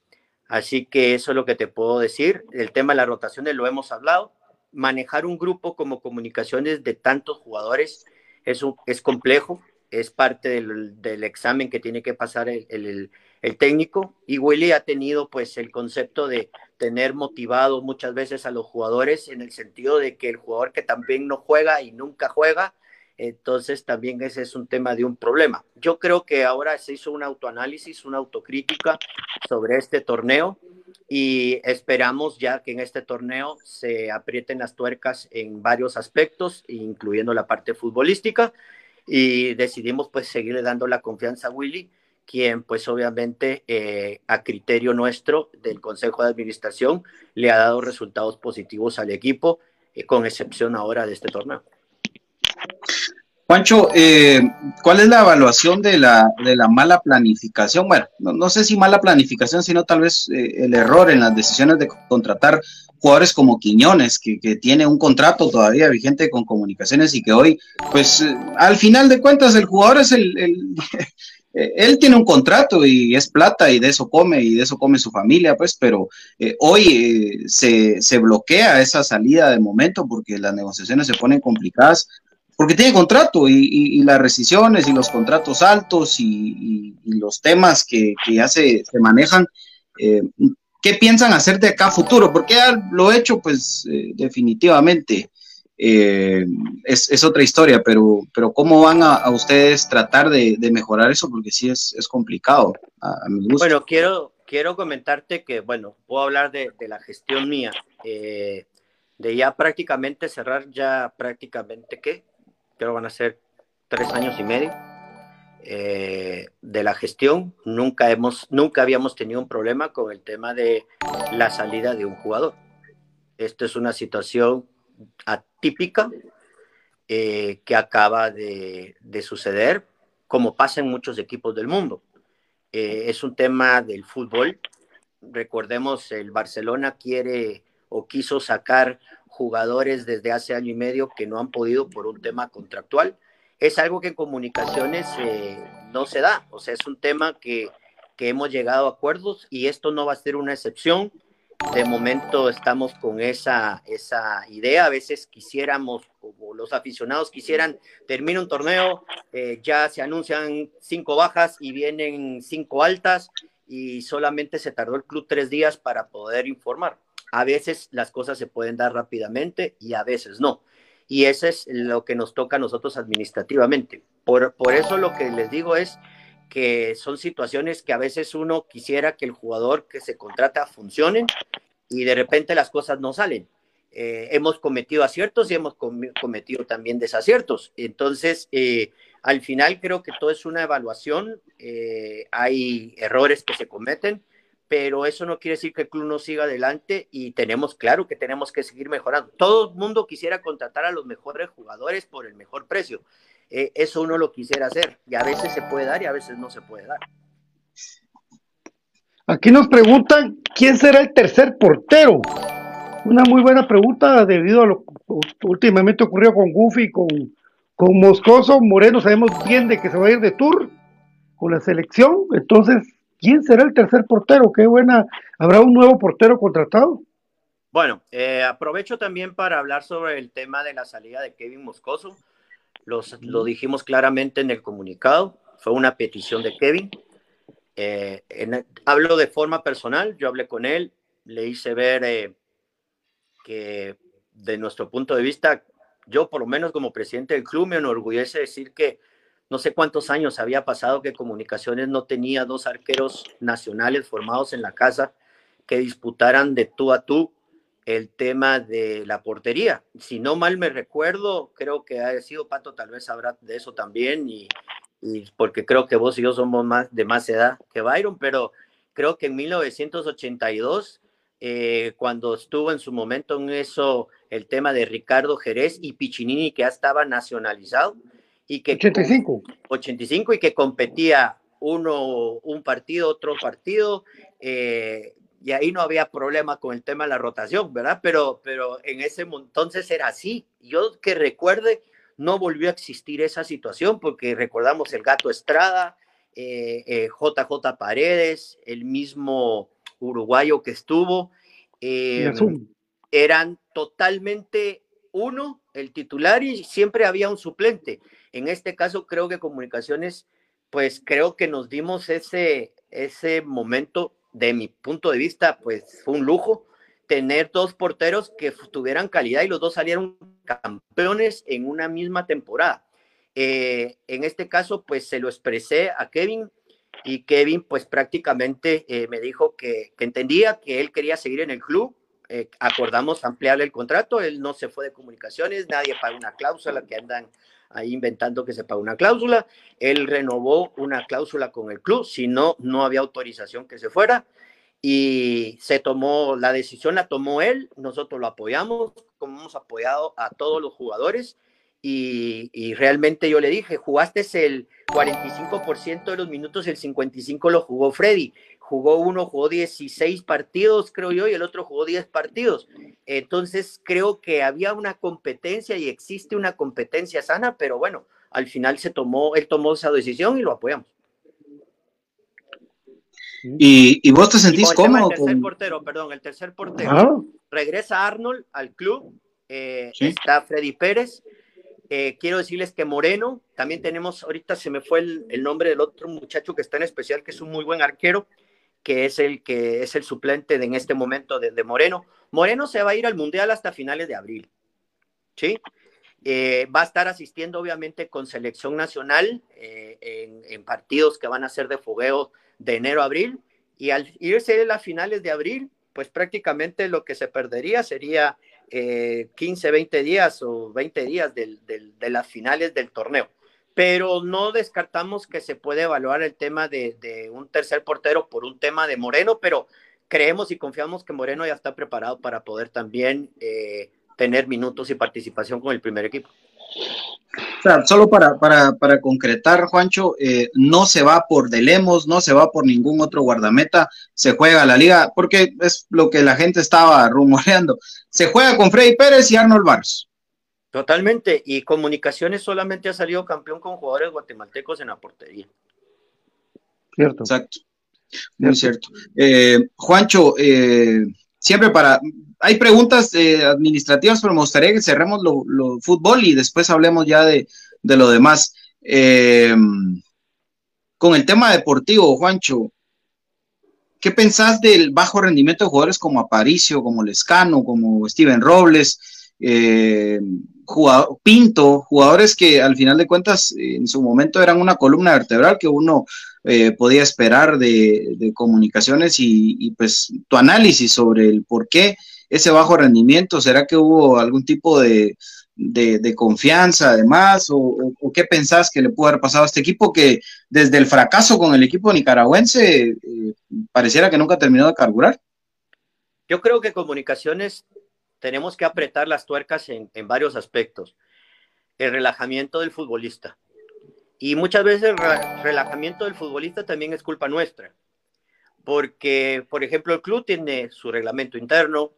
Así que eso es lo que te puedo decir. El tema de las rotaciones lo hemos hablado. Manejar un grupo como comunicaciones de tantos jugadores es, es complejo, es parte del, examen que tiene que pasar el, el, técnico. Y Willy ha tenido pues el concepto de tener motivado muchas veces a los jugadores en el sentido de que el jugador que también no juega y nunca juega, entonces también ese es un tema de un problema. Yo creo que ahora se hizo un autoanálisis, una autocrítica sobre este torneo y esperamos ya que en este torneo se aprieten las tuercas en varios aspectos, incluyendo la parte futbolística y decidimos pues seguirle dando la confianza a Willy, quien pues obviamente eh, a criterio nuestro del Consejo de Administración le ha dado resultados positivos al equipo, eh, con excepción ahora de este torneo. Juancho, eh, ¿cuál es la evaluación de la, de la mala planificación? Bueno, no, sé si mala planificación, sino tal vez el error en las decisiones de contratar jugadores como Quiñones, que, que, tiene un contrato todavía vigente con comunicaciones y que hoy, pues al final de cuentas, el jugador es el él tiene un contrato y es plata y de eso come y de eso come su familia, pues, pero eh, hoy eh, se, se, bloquea esa salida de momento porque las negociaciones se ponen complicadas porque tiene contrato y, las rescisiones y los contratos altos y, los temas que, que ya se, se manejan. Eh, ¿Qué piensan hacer de acá a futuro? Porque ya lo he hecho, pues eh, definitivamente. Eh, es, otra historia, pero, pero ¿cómo van a, ustedes tratar de, mejorar eso? Porque sí es, es complicado, a, mi gusto. Bueno, quiero, quiero comentarte que, bueno, puedo hablar de, la gestión mía, eh, de ya prácticamente cerrar ya prácticamente, ¿qué? Creo van a ser tres años y medio eh, de la gestión. Nunca, hemos, nunca habíamos tenido un problema con el tema de la salida de un jugador. Esto es una situación atípica eh, que acaba de, suceder, como pasa en muchos equipos del mundo. Eh, es un tema del fútbol. Recordemos, el Barcelona quiere o quiso sacar jugadores desde hace año y medio que no han podido por un tema contractual. Es algo que en comunicaciones eh, no se da, o sea, es un tema que, que hemos llegado a acuerdos y esto no va a ser una excepción de momento estamos con esa, esa idea. A veces quisiéramos, como los aficionados quisieran, termina un torneo, eh, ya se anuncian cinco bajas y vienen cinco altas y solamente se tardó el club tres días para poder informar. A veces las cosas se pueden dar rápidamente y a veces no. Y eso es lo que nos toca a nosotros administrativamente. Por, por eso lo que les digo es que son situaciones que a veces uno quisiera que el jugador que se contrata funcione y de repente las cosas no salen. Eh, hemos cometido aciertos y hemos cometido también desaciertos. Entonces, eh, al final creo que todo es una evaluación. Eh, hay errores que se cometen, pero eso no quiere decir que el club no siga adelante y tenemos claro que tenemos que seguir mejorando. Todo el mundo quisiera contratar a los mejores jugadores por el mejor precio, eh, eso uno lo quisiera hacer y a veces se puede dar y a veces no se puede dar. Aquí nos preguntan quién será el tercer portero. Una muy buena pregunta debido a lo que últimamente ocurrió con Goofy, con, con Moscoso. Moreno sabemos bien de que se va a ir de tour con la selección. Entonces, ¿quién será el tercer portero? Qué buena. ¿Habrá un nuevo portero contratado? Bueno, eh, aprovecho también para hablar sobre el tema de la salida de Kevin Moscoso lo dijimos claramente en el comunicado, fue una petición de Kevin. Eh, hablo de forma personal, yo hablé con él, le hice ver eh, que de nuestro punto de vista, yo por lo menos como presidente del club me enorgullece decir que no sé cuántos años había pasado que Comunicaciones no tenía dos arqueros nacionales formados en la casa que disputaran de tú a tú el tema de la portería. Si no mal me recuerdo, creo que ha sido Pato, tal vez sabrá de eso también, y, porque creo que vos y yo somos más de más edad que Byron, pero creo que en 1982, eh, cuando estuvo en su momento en eso el tema de Ricardo Jerez y Piccinini, que ya estaba nacionalizado, y que 85. 85 y que competía uno un partido, otro partido, eh, y ahí no había problema con el tema de la rotación, ¿verdad? Pero, pero en ese entonces era así. Yo que recuerde, no volvió a existir esa situación porque recordamos el gato Estrada, JJ eh, Paredes, el mismo uruguayo que estuvo, eh, eran totalmente uno, el titular, y siempre había un suplente. En este caso creo que Comunicaciones, pues creo que nos dimos ese, ese momento de mi punto de vista, pues fue un lujo tener dos porteros que tuvieran calidad y los dos salieron campeones en una misma temporada. Eh, en este caso, pues se lo expresé a Kevin y Kevin pues prácticamente eh, me dijo que, entendía que él quería seguir en el club. Eh, acordamos ampliarle el contrato, él no se fue de comunicaciones, nadie paga una cláusula que andan ahí inventando que se pagó una cláusula. Él renovó una cláusula con el club, si no, no había autorización que se fuera. Y se tomó, la decisión la tomó él, nosotros lo apoyamos, como hemos apoyado a todos los jugadores. Y, y realmente yo le dije, jugaste el 45% de los minutos, el 55% lo jugó Freddy jugó uno, jugó 16 partidos, creo yo, y el otro jugó 10 partidos. Entonces, creo que había una competencia y existe una competencia sana, pero bueno, al final se tomó, él tomó esa decisión y lo apoyamos. ¿Y, vos te sentís cómodo? El tercer portero, perdón, el tercer portero. Regresa Arnold al club, eh, está Freddy Pérez. Eh, quiero decirles que Moreno, también tenemos, ahorita se me fue el, el, nombre del otro muchacho que está en especial, que es un muy buen arquero, que es el que es el suplente de, en este momento de, Moreno. Moreno se va a ir al Mundial hasta finales de abril. ¿sí? Eh, va a estar asistiendo obviamente con selección nacional eh, en, partidos que van a ser de fogueo de enero a abril y al irse a finales de abril, pues prácticamente lo que se perdería sería 15, 20 días o 20 días de las finales del torneo. Pero no descartamos que se puede evaluar el tema de, un tercer portero por un tema de Moreno, pero creemos y confiamos que Moreno ya está preparado para poder también eh, tener minutos y participación con el primer equipo. O sea, solo para, para, para concretar, Juancho, eh, no se va por Delemos, no se va por ningún otro guardameta, se juega la liga, porque es lo que la gente estaba (laughs) rumoreando. Se juega con Freddy Pérez y Arnold Barros. Totalmente, y Comunicaciones solamente ha salido campeón con jugadores guatemaltecos en la portería. Cierto. Exacto. Muy cierto. Eh, Juancho, eh, siempre para, hay preguntas eh, administrativas, pero me gustaría que cerremos lo, lo, fútbol y después hablemos ya de, de lo demás. Eh, con el tema deportivo, Juancho, ¿qué pensás del bajo rendimiento de jugadores como Aparicio, como Lescano, como Steven Robles, eh, Pinto, jugadores que al final de cuentas en su momento eran una columna vertebral que uno eh, podía esperar de, comunicaciones y, pues tu análisis sobre el por qué ese bajo rendimiento? ¿Será que hubo algún tipo de, de, confianza además? O, qué pensás que le pudo haber pasado a este equipo que desde el fracaso con el equipo nicaragüense eh, pareciera que nunca terminó de carburar? Yo creo que comunicaciones tenemos que apretar las tuercas en, varios aspectos. El relajamiento del futbolista. Y muchas veces el relajamiento del futbolista también es culpa nuestra. Porque, por ejemplo, el club tiene su reglamento interno,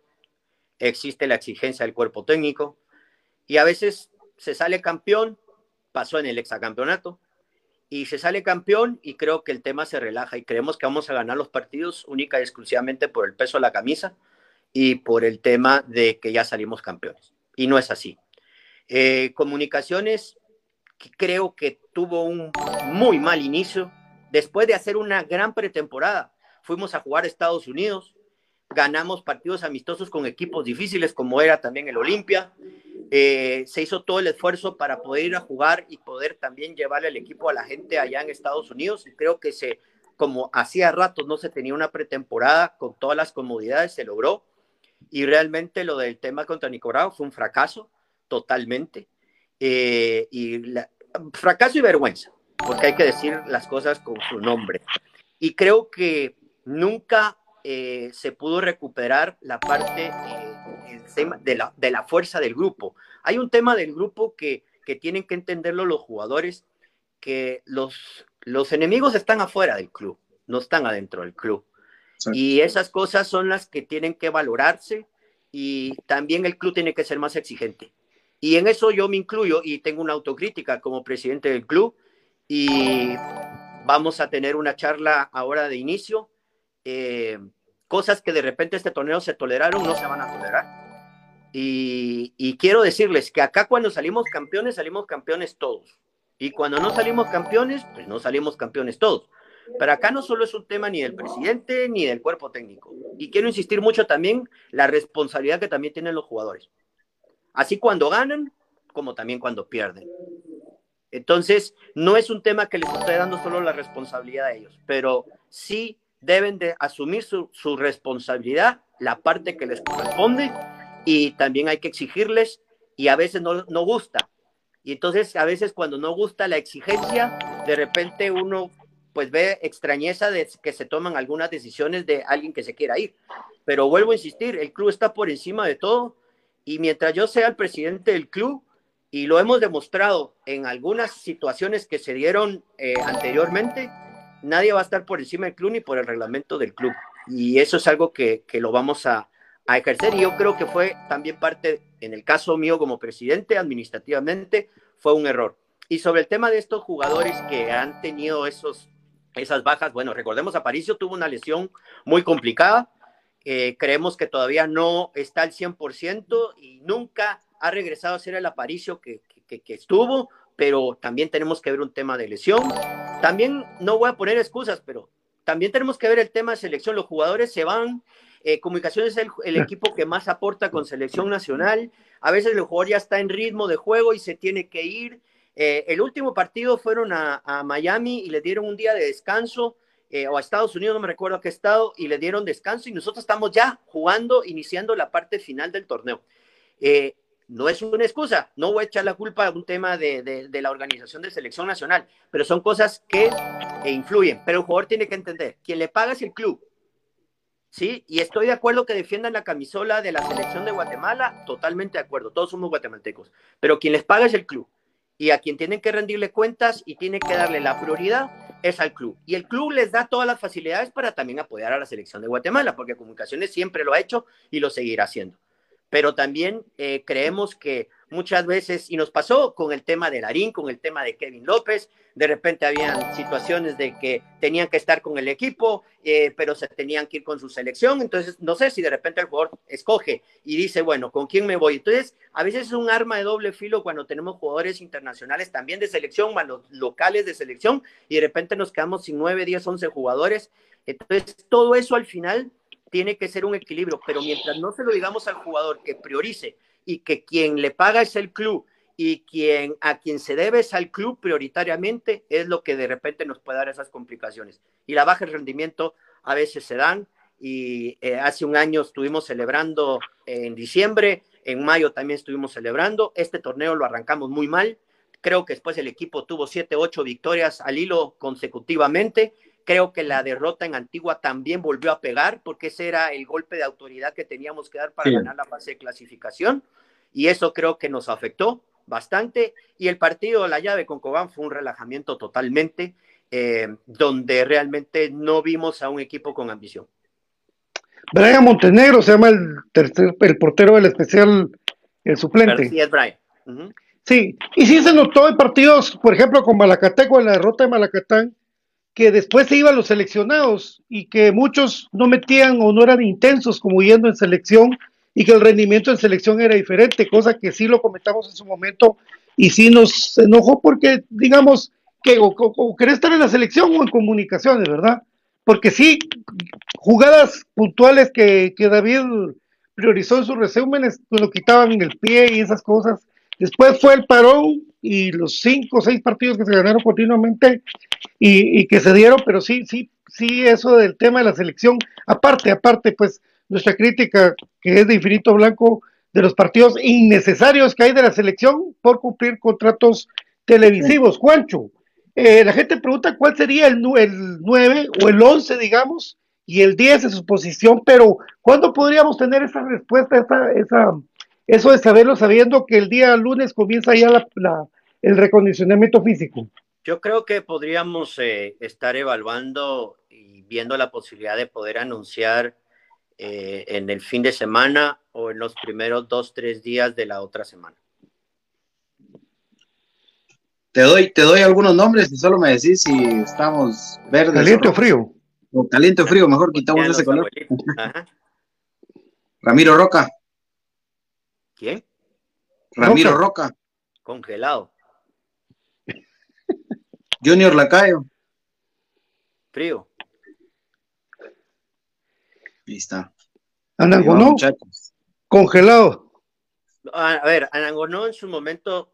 existe la exigencia del cuerpo técnico y a veces se sale campeón, pasó en el exacampeonato, y se sale campeón y creo que el tema se relaja y creemos que vamos a ganar los partidos única y exclusivamente por el peso de la camisa y por el tema de que ya salimos campeones. Y no es así. Eh, comunicaciones, creo que tuvo un muy mal inicio. Después de hacer una gran pretemporada, fuimos a jugar a Estados Unidos, ganamos partidos amistosos con equipos difíciles como era también el Olimpia. Eh, se hizo todo el esfuerzo para poder ir a jugar y poder también llevarle el equipo a la gente allá en Estados Unidos. Y creo que se, como hacía rato no se tenía una pretemporada con todas las comodidades, se logró. Y realmente lo del tema contra Nicaragua fue un fracaso totalmente. Eh, y fracaso y vergüenza, porque hay que decir las cosas con su nombre. Y creo que nunca eh, se pudo recuperar la parte eh, de, la, de, la, fuerza del grupo. Hay un tema del grupo que, que tienen que entenderlo los jugadores, que los, los enemigos están afuera del club, no están adentro del club. Y esas cosas son las que tienen que valorarse y también el club tiene que ser más exigente. Y en eso yo me incluyo y tengo una autocrítica como presidente del club y vamos a tener una charla ahora de inicio eh, cosas que de repente este torneo se toleraron, no se van a tolerar. Y, y, quiero decirles que acá cuando salimos campeones, salimos campeones todos. Y cuando no salimos campeones, pues no salimos campeones todos. Pero acá no solo es un tema ni del presidente ni del cuerpo técnico. Y quiero insistir mucho también la responsabilidad que también tienen los jugadores. Así cuando ganan, como también cuando pierden. Entonces, no es un tema que les estoy dando solo la responsabilidad a ellos, pero sí deben de asumir su, su, responsabilidad, la parte que les corresponde, y también hay que exigirles, y a veces no, no gusta. Y entonces, a veces cuando no gusta la exigencia, de repente uno pues ve extrañeza de que se toman algunas decisiones de alguien que se quiera ir. Pero vuelvo a insistir, el club está por encima de todo, y mientras yo sea el presidente del club, y lo hemos demostrado en algunas situaciones que se dieron eh, anteriormente, nadie va a estar por encima del club ni por el reglamento del club. Y eso es algo que, que lo vamos a, a, ejercer. Y yo creo que fue también parte, en el caso mío como presidente, administrativamente, fue un error. Y sobre el tema de estos jugadores que han tenido esos, esas bajas, bueno, recordemos, Aparicio tuvo una lesión muy complicada. Eh, creemos que todavía no está al 100% y nunca ha regresado a ser el Aparicio que, que, estuvo, pero también tenemos que ver un tema de lesión. También no voy a poner excusas, pero también tenemos que ver el tema de selección. Los jugadores se van Eh, comunicación es el, equipo que más aporta con selección nacional. A veces el jugador ya está en ritmo de juego y se tiene que ir. Eh, el último partido fueron a, Miami y le dieron un día de descanso, eh, o a Estados Unidos, no me recuerdo a qué estado, y le dieron descanso y nosotros estamos ya jugando, iniciando la parte final del torneo. no es una excusa, no voy a echar la culpa a un tema de, la organización de selección nacional, pero son cosas que influyen. Pero el jugador tiene que entender, quien le paga es el club, ¿sí? Y estoy de acuerdo que defiendan la camisola de la selección de Guatemala, totalmente de acuerdo, todos somos guatemaltecos, pero quien les paga es el club. Y a quien tienen que rendirle cuentas y tiene que darle la prioridad es al club. Y el club les da todas las facilidades para también apoyar a la selección de Guatemala, porque Comunicaciones siempre lo ha hecho y lo seguirá haciendo. Pero también eh, creemos que muchas veces, y nos pasó con el tema de Larín, con el tema de Kevin López, de repente habían situaciones de que tenían que estar con el equipo, eh, pero se tenían que ir con su selección, entonces no sé si de repente el jugador escoge y dice, bueno, ¿con quién me voy? Entonces, a veces es un arma de doble filo cuando tenemos jugadores internacionales también de selección, más los locales de selección, y de repente nos quedamos sin 9, 10, 11 jugadores. Entonces, todo eso al final tiene que ser un equilibrio, pero mientras no se lo digamos al jugador que priorice y que quien le paga es el club y quien a quien se debe es al club prioritariamente es lo que de repente nos puede dar esas complicaciones. Y la baja de rendimiento a veces se dan y eh, hace un año estuvimos celebrando en diciembre, en mayo también estuvimos celebrando, este torneo lo arrancamos muy mal, creo que después el equipo tuvo siete, ocho victorias al hilo consecutivamente, creo que la derrota en Antigua también volvió a pegar porque ese era el golpe de autoridad que teníamos que dar para ganar la fase de clasificación y eso creo que nos afectó bastante. Y el partido de la llave con Cobán fue un relajamiento totalmente, eh, donde realmente no vimos a un equipo con ambición. Brian Montenegro se llama el tercer, el portero del especial, el suplente. Sí, es Brian. Sí, y sí se notó en partidos, por ejemplo, con Malacateco, en la derrota de Malacatán, que después se iban los seleccionados y que muchos no metían o no eran intensos como yendo en selección y que el rendimiento en selección era diferente, cosa que sí lo comentamos en su momento y sí nos enojó porque, digamos, que o, querés estar en la selección o en comunicaciones, ¿verdad? Porque sí, jugadas puntuales que, que David priorizó en sus resúmenes, pues lo quitaban el pie y esas cosas. Después fue el parón y los cinco o seis partidos que se ganaron continuamente y, y, que se dieron, pero sí, sí, sí, eso del tema de la selección, aparte, aparte, pues nuestra crítica, que es de infinito blanco, de los partidos innecesarios que hay de la selección por cumplir contratos televisivos. Juancho, eh, la gente pregunta cuál sería el, el 9 o el 11, digamos, y el 10 en su posición, pero ¿cuándo podríamos tener esa respuesta, esa, esa, eso de saberlo sabiendo que el día lunes comienza ya la, el recondicionamiento físico? Yo creo que podríamos eh, estar evaluando y viendo la posibilidad de poder anunciar eh, en el fin de semana o en los primeros dos, tres días de la otra semana. Te doy, te doy algunos nombres y solo me decís si estamos verdes. Caliente o, frío. O caliente o frío, mejor quitamos ese color. Ramiro Roca. ¿Quién? Ramiro Roca. Congelado. Junior Lacayo. Frío. Ahí está. Anangonó. Congelado. A ver, Anangonó en su momento.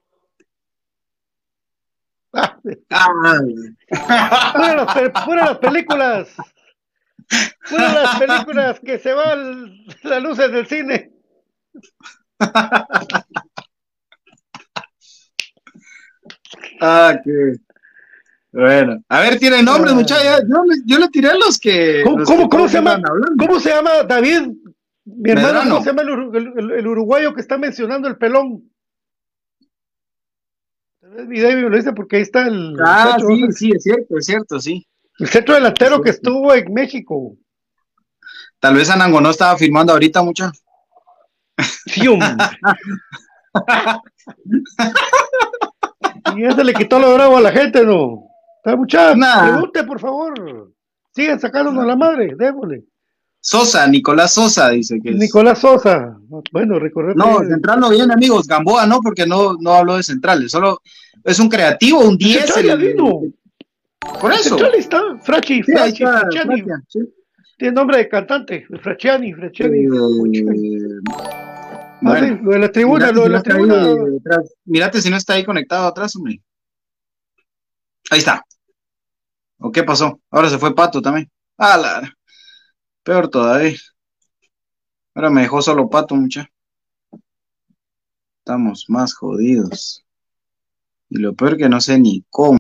Ah, fuera, las, películas. Fuera las películas que se van las luces del cine. ah, qué. Bueno, a ver, tiene nombres, muchachos. Yo, yo, le tiré a los que. ¿Cómo, se llama? ¿Cómo se llama David? Mi hermano, ¿cómo se llama el, uruguayo que está mencionando el pelón? Mi David me lo dice porque ahí está el. Ah, sí, sí, es cierto, es cierto, sí. El centro delantero que estuvo en México. Tal vez Anango no estaba firmando ahorita, mucha. Sí, (laughs) y se le quitó lo bravo a la gente, ¿no? Muchachos, pregunte, por favor. Sigan sacándonos a la madre, démosle. Sosa, Nicolás Sosa, dice que es. Nicolás Sosa. Bueno, recordar. No, central no viene, amigos. Gamboa no, porque no, no habló de centrales. Solo es un creativo, un 10. El, Por eso. Central está, Frachi, Frachi, tiene nombre de cantante, Fracciani, Fracciani. Eh, Ah, sí, lo de la tribuna, mirate lo de si no la está ahí tribuna. Mirate si no está ahí conectado atrás, hombre. Ahí está. ¿O qué pasó? Ahora se fue Pato también. Ah, la... Peor todavía. Ahora me dejó solo Pato, mucha. Estamos más jodidos. Y lo peor que no sé ni cómo.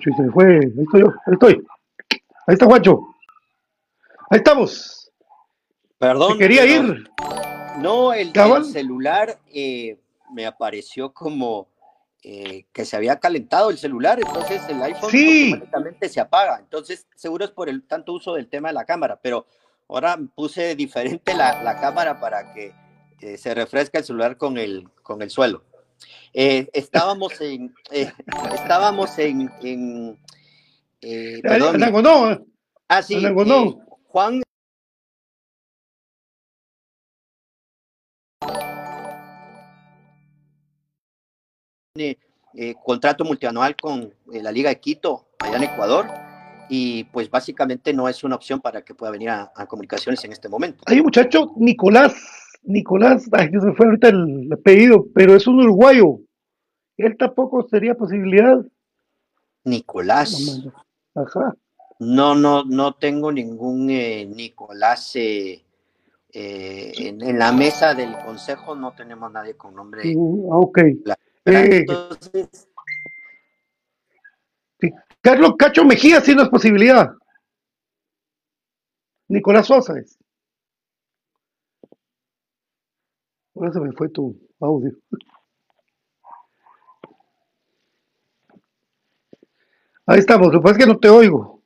Y se fue, ahí estoy yo, ahí estoy. Ahí está Juancho. Ahí estamos. Perdón. Quería ir. No, el, el celular eh, me apareció como eh, que se había calentado el celular, entonces el iPhone Sí. automáticamente se apaga. Entonces, seguro es por el tanto uso del tema de la cámara, pero ahora puse (laughs) diferente la, la cámara para que eh, se refresca el celular con el, con el suelo. Eh, estábamos en, eh, estábamos en, en eh, perdón, ah, sí, eh, Juan. Tiene eh, contrato multianual con la Liga de Quito, allá en Ecuador, y pues básicamente no es una opción para que pueda venir a, a comunicaciones en este momento. Hay un muchacho, Nicolás, Nicolás, ay, se me fue ahorita el apellido, pero es un uruguayo. Él tampoco sería posibilidad. Nicolás, Ajá. no, no, no tengo ningún eh, Nicolás eh, eh, en, en la mesa del consejo, no tenemos nadie con nombre. Ah, ok. Entonces, Carlos Cacho Mejía sí no es posibilidad. Nicolás Sosa es. Ahora se me fue tu audio. Ahí estamos, lo que pasa es que no te oigo.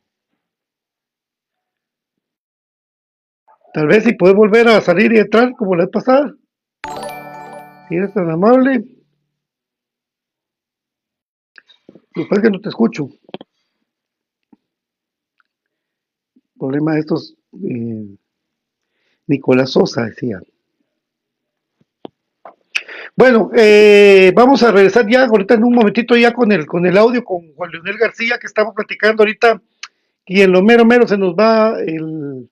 Tal vez si puedes volver a salir y entrar como la vez pasada. Si eres tan amable. Lo que pasa es que no te escucho. Problema de estos. eh, Nicolás Sosa decía. Bueno, eh, vamos a regresar ya ahorita en un momentito ya con el, con el audio con Juan Leonel García que estamos platicando ahorita y en lo mero mero se nos va el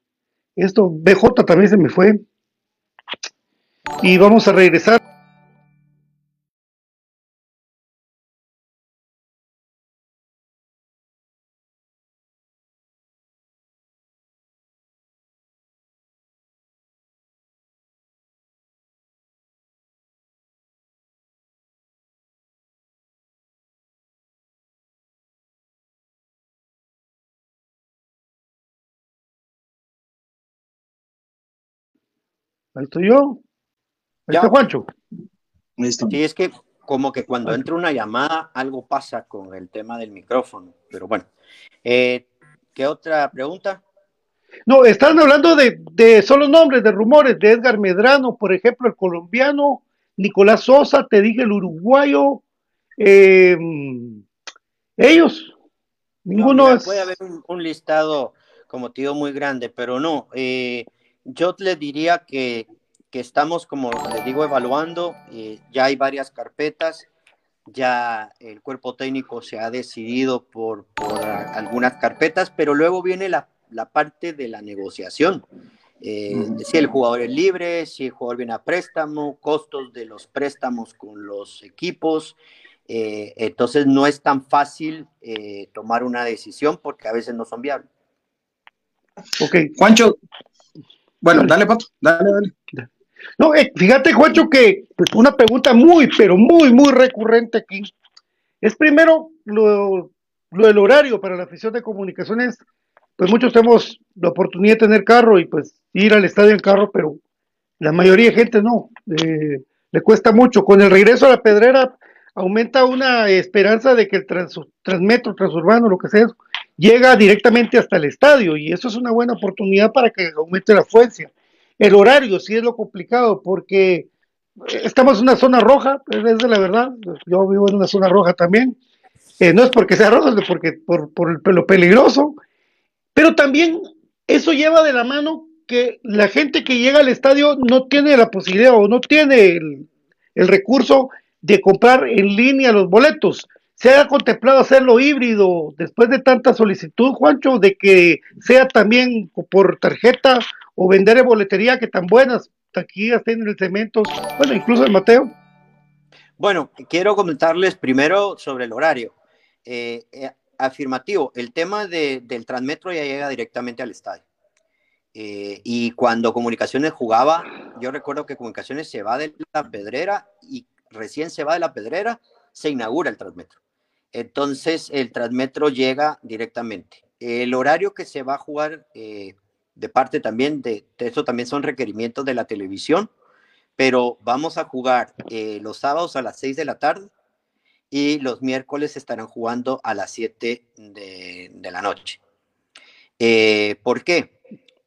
esto, BJ también se me fue y vamos a regresar. Ahí estoy yo. Ahí Ya. está Juancho. Está. sí, es que como que cuando entra una llamada, algo pasa con el tema del micrófono, pero bueno. Eh, ¿Qué otra pregunta? No, están hablando de, de solo nombres, de rumores, de Edgar Medrano, por ejemplo, el colombiano, Nicolás Sosa, te dije el uruguayo, eh, ellos, ninguno No, mira, es... Puede haber un, un listado, como digo, muy grande, pero no. eh, yo les diría que, que estamos, como les digo, evaluando. eh, ya hay varias carpetas. Ya el cuerpo técnico se ha decidido por, por algunas carpetas, pero luego viene la, la parte de la negociación. Eh. Si el jugador es libre, si el jugador viene a préstamo, costos de los préstamos con los equipos. Eh, entonces no es tan fácil eh, tomar una decisión porque a veces no son viables. Ok, Juancho, bueno, dale, Pato, dale, dale. No, eh, fíjate, Juancho, que pues, una pregunta muy, pero muy, muy recurrente aquí. Es primero lo, lo del horario para la afición de comunicaciones. Pues muchos tenemos la oportunidad de tener carro y pues ir al estadio en carro, pero la mayoría de gente no. Eh, le cuesta mucho. Con el regreso a la pedrera aumenta una esperanza de que el trans, transmetro, transurbano, lo que sea, llega directamente hasta el estadio y eso es una buena oportunidad para que aumente la afluencia. El horario sí es lo complicado porque estamos en una zona roja, es de la verdad, yo vivo en una zona roja también, eh, no es porque sea roja, es porque por, por lo peligroso, pero también eso lleva de la mano que la gente que llega al estadio no tiene la posibilidad o no tiene el, el recurso de comprar en línea los boletos. ¿Se ha contemplado hacerlo híbrido después de tanta solicitud, Juancho, de que sea también por tarjeta o vender en boletería que tan buenas taquillas tienen el cemento, bueno, incluso el Mateo? Bueno, quiero comentarles primero sobre el horario. Eh, eh, afirmativo, el tema del Transmetro ya llega directamente al estadio. Eh, y cuando Comunicaciones jugaba, yo recuerdo que Comunicaciones se va de la pedrera y recién se va de la pedrera, se inaugura el Transmetro. Entonces el Transmetro llega directamente. El horario que se va a jugar eh, de parte también de, esto también son requerimientos de la televisión, pero vamos a jugar eh, los sábados a las 6 de la tarde y los miércoles estarán jugando a las 7 de, la noche. ¿Por qué?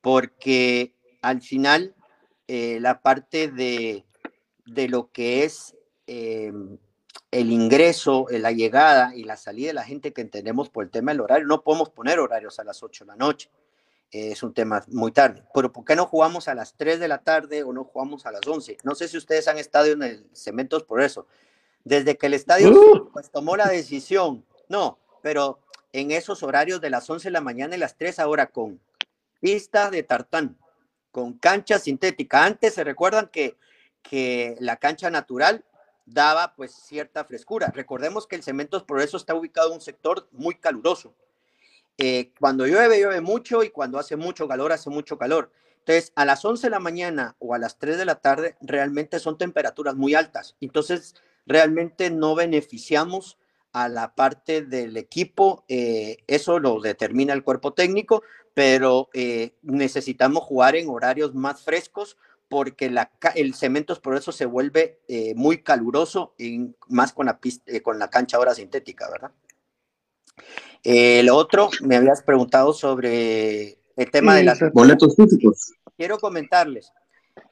porque al final eh, la parte de, lo que es eh, el ingreso, eh, la llegada y la salida de la gente que entendemos por el tema del horario, no podemos poner horarios a las 8 de la noche. es un tema muy tarde. Pero ¿por qué no jugamos a las 3 de la tarde o no jugamos a las 11? No sé si ustedes han estado en el Cementos por eso. Desde que el estadio uh. pues, tomó la decisión, no, pero en esos horarios de las 11 de la mañana y las 3 ahora con pista de tartán con cancha sintética. Antes se recuerdan que, que la cancha natural daba pues cierta frescura. Recordemos que el Cementos Progreso está ubicado en un sector muy caluroso. Eh, cuando llueve, llueve mucho y cuando hace mucho calor, hace mucho calor. Entonces, a las 11 de la mañana o a las 3 de la tarde, realmente son temperaturas muy altas. Entonces, realmente no beneficiamos a la parte del equipo. Eh, eso lo determina el cuerpo técnico, pero eh, necesitamos jugar en horarios más frescos porque la, el cemento por eso se vuelve eh, muy caluroso, y más con la, pista, eh, con la cancha ahora sintética, ¿verdad? el otro, me habías preguntado sobre el tema de las boletos físicos. Quiero comentarles,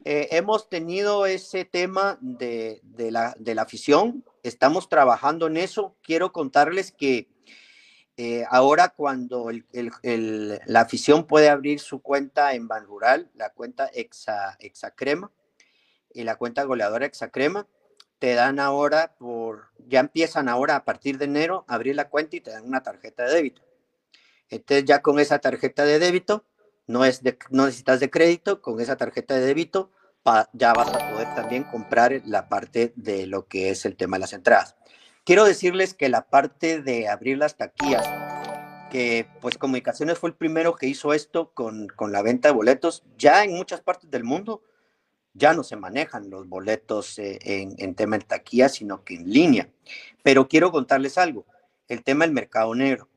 hemos tenido ese tema de, de, la, de la afición, estamos trabajando en eso. Quiero contarles que eh, ahora cuando la afición puede abrir su cuenta en Ban Rural, la cuenta Exa, Exacrema y la cuenta goleadora Exacrema, te dan ahora por, ya empiezan ahora a partir de enero a abrir la cuenta y te dan una tarjeta de débito. Entonces ya con esa tarjeta de débito, no, es de, no necesitas de crédito, con esa tarjeta de débito ya vas a poder también comprar la parte de lo que es el tema de las entradas. Quiero decirles que la parte de abrir las taquillas, que pues Comunicaciones fue el primero que hizo esto con, la venta de boletos, ya en muchas partes del mundo ya no se manejan los boletos eh, en, tema de taquilla, sino que en línea. Pero quiero contarles algo, el tema del mercado negro.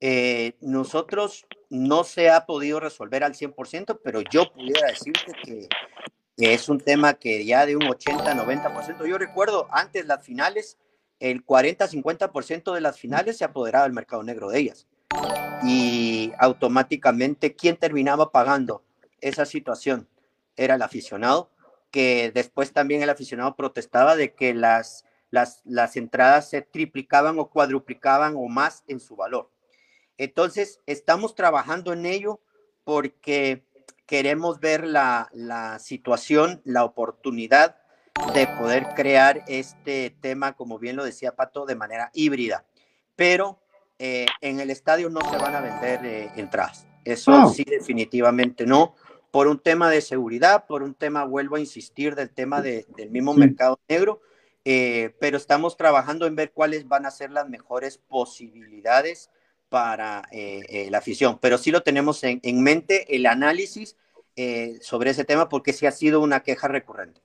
Eh, nosotros no se ha podido resolver al 100%, pero yo pudiera decirte que, que es un tema que ya de un 80-90%. Yo recuerdo antes las finales, el 40-50% de las finales se apoderaba del mercado negro de ellas. Y automáticamente, ¿quién terminaba pagando esa situación? Era el aficionado, que después también el aficionado protestaba de que las, las, las entradas se triplicaban o cuadruplicaban o más en su valor. Entonces, estamos trabajando en ello porque queremos ver la, la situación, la oportunidad de poder crear este tema, como bien lo decía Pato, de manera híbrida. Pero eh, en el estadio no se van a vender eh, entradas. Eso sí, definitivamente no. Por un tema de seguridad, por un tema, vuelvo a insistir, del tema del mismo mercado negro. Eh, pero estamos trabajando en ver cuáles van a ser las mejores posibilidades para la afición. Pero sí lo tenemos en, en mente, el análisis sobre ese tema porque sí ha sido una queja recurrente.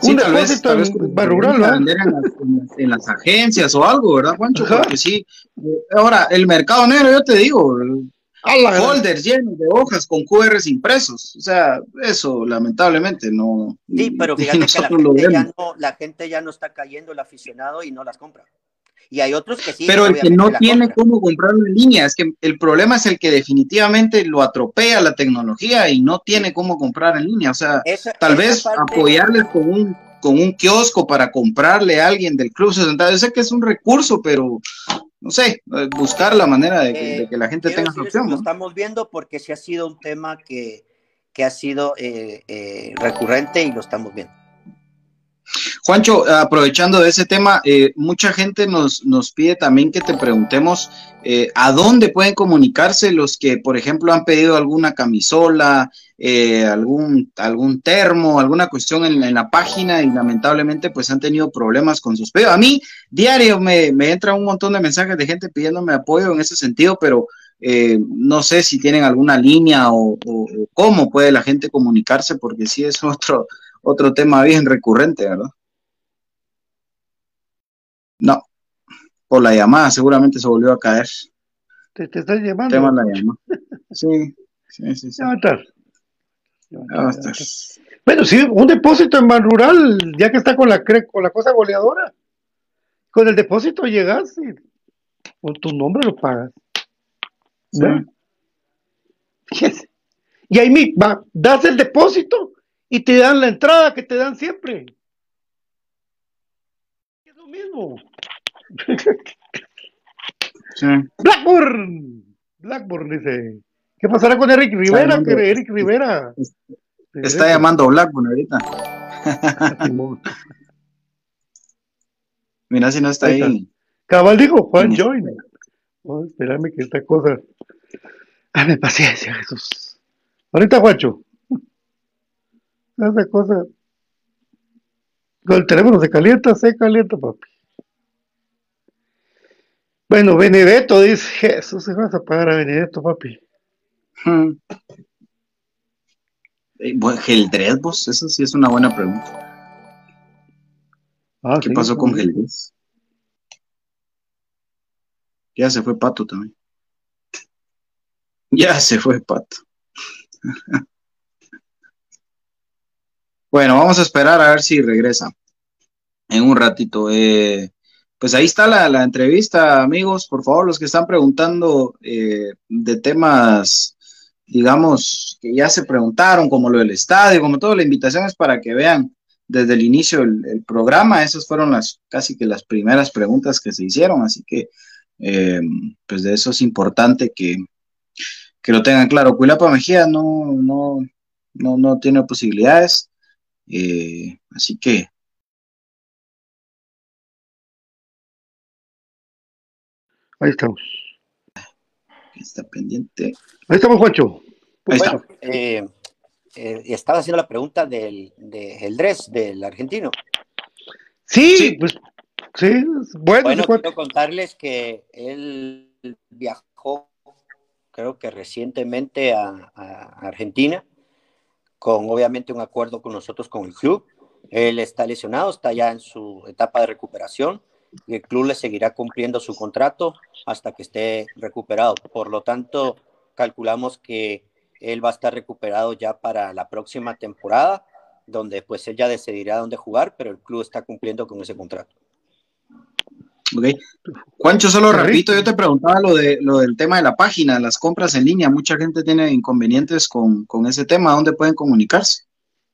Sí, tal vez, tal vez rural, ¿no? vender en las, en, las, agencias o algo, ¿verdad, Juancho? Porque sí. Ahora, el mercado negro, yo te digo, folders llenos de hojas con QRs impresos. O sea, eso lamentablemente no. Sí, pero (laughs) fíjate que la gente, ya no, la gente ya no está cayendo el aficionado y no las compra. Y hay otros que sí. Pero el que no tiene cómo comprarlo en línea, es que el problema es el que definitivamente lo atropella la tecnología y no tiene cómo comprar en línea. O sea, tal vez apoyarles con un, con un kiosco para comprarle a alguien del Club 60. Yo sé que es un recurso, pero no sé, buscar la manera de que, eh, la gente tenga esa opción. Lo estamos viendo porque sí ha sido un tema que, que ha sido eh, eh, recurrente y lo estamos viendo. Juancho, aprovechando de ese tema, eh, mucha gente nos, nos pide también que te preguntemos eh, a dónde pueden comunicarse los que, por ejemplo, han pedido alguna camisola, eh, algún, algún termo, alguna cuestión en, la página y lamentablemente pues han tenido problemas con sus pedidos. A mí diario me, me entra un montón de mensajes de gente pidiéndome apoyo en ese sentido, pero no sé si tienen alguna línea o, o, cómo puede la gente comunicarse, porque sí es (laughs) otro, otro tema bien recurrente, ¿verdad? No, por la llamada seguramente se volvió a caer. ¿Te, te estás llamando? Tema la llamada. Sí, sí, sí. sí. Ya va a estar. Bueno, sí, un depósito en Ban Rural, ya que está con la, con la cosa goleadora. Con el depósito llegas y con tu nombre lo pagas. Sí. (laughs) Y ahí va, das el depósito y te dan la entrada que te dan siempre. Es lo mismo. (laughs) Blackburn. Blackburn dice. ¿Qué pasará con Eric Rivera? Que Eric Rivera. Está llamando Blackburn ahorita. (laughs) Mira si no está ahí. Cabal dijo Juan Join. Oh, espérame que esta cosa. Dame paciencia, Jesús. Ahorita, Juancho. Esa cosa. Con el teléfono se calienta, se calienta, papi. Bueno, Benedetto dice, Jesús, se vas a pagar a Benedetto, papi. Hmm. Eh, Geldred, vos, esa sí es una buena pregunta. Ah, ¿Qué pasó con Geldred? Ya se fue Pato también. (laughs) Ya se fue Pato. Bueno, vamos a esperar a ver si regresa en un ratito. Eh, pues ahí está la, entrevista, amigos. Por favor, los que están preguntando eh, de temas, digamos, que ya se preguntaron, como lo del estadio, como todo, la invitación es para que vean desde el inicio el, programa. Esas fueron las casi que las primeras preguntas que se hicieron, así que eh, pues de eso es importante que, que lo tengan claro. Cuilapa Mejía no, no, no, no tiene posibilidades. Eh, así que... Ahí estamos. Está pendiente. Ahí estamos, Juancho. Ahí está. Eh, eh, estaba haciendo la pregunta del de Eldres, del argentino. Sí, pues sí, bueno. Bueno, quiero contarles que él viajó, creo que recientemente a Argentina con obviamente un acuerdo con nosotros, con el club. Él está lesionado, está ya en su etapa de recuperación y el club le seguirá cumpliendo su contrato hasta que esté recuperado. Por lo tanto, calculamos que él va a estar recuperado ya para la próxima temporada, donde pues él ya decidirá dónde jugar, pero el club está cumpliendo con ese contrato. Ok. Juancho, solo repito, yo te preguntaba lo, de, lo del tema de la página, las compras en línea. Mucha gente tiene inconvenientes con, ese tema. ¿Dónde pueden comunicarse?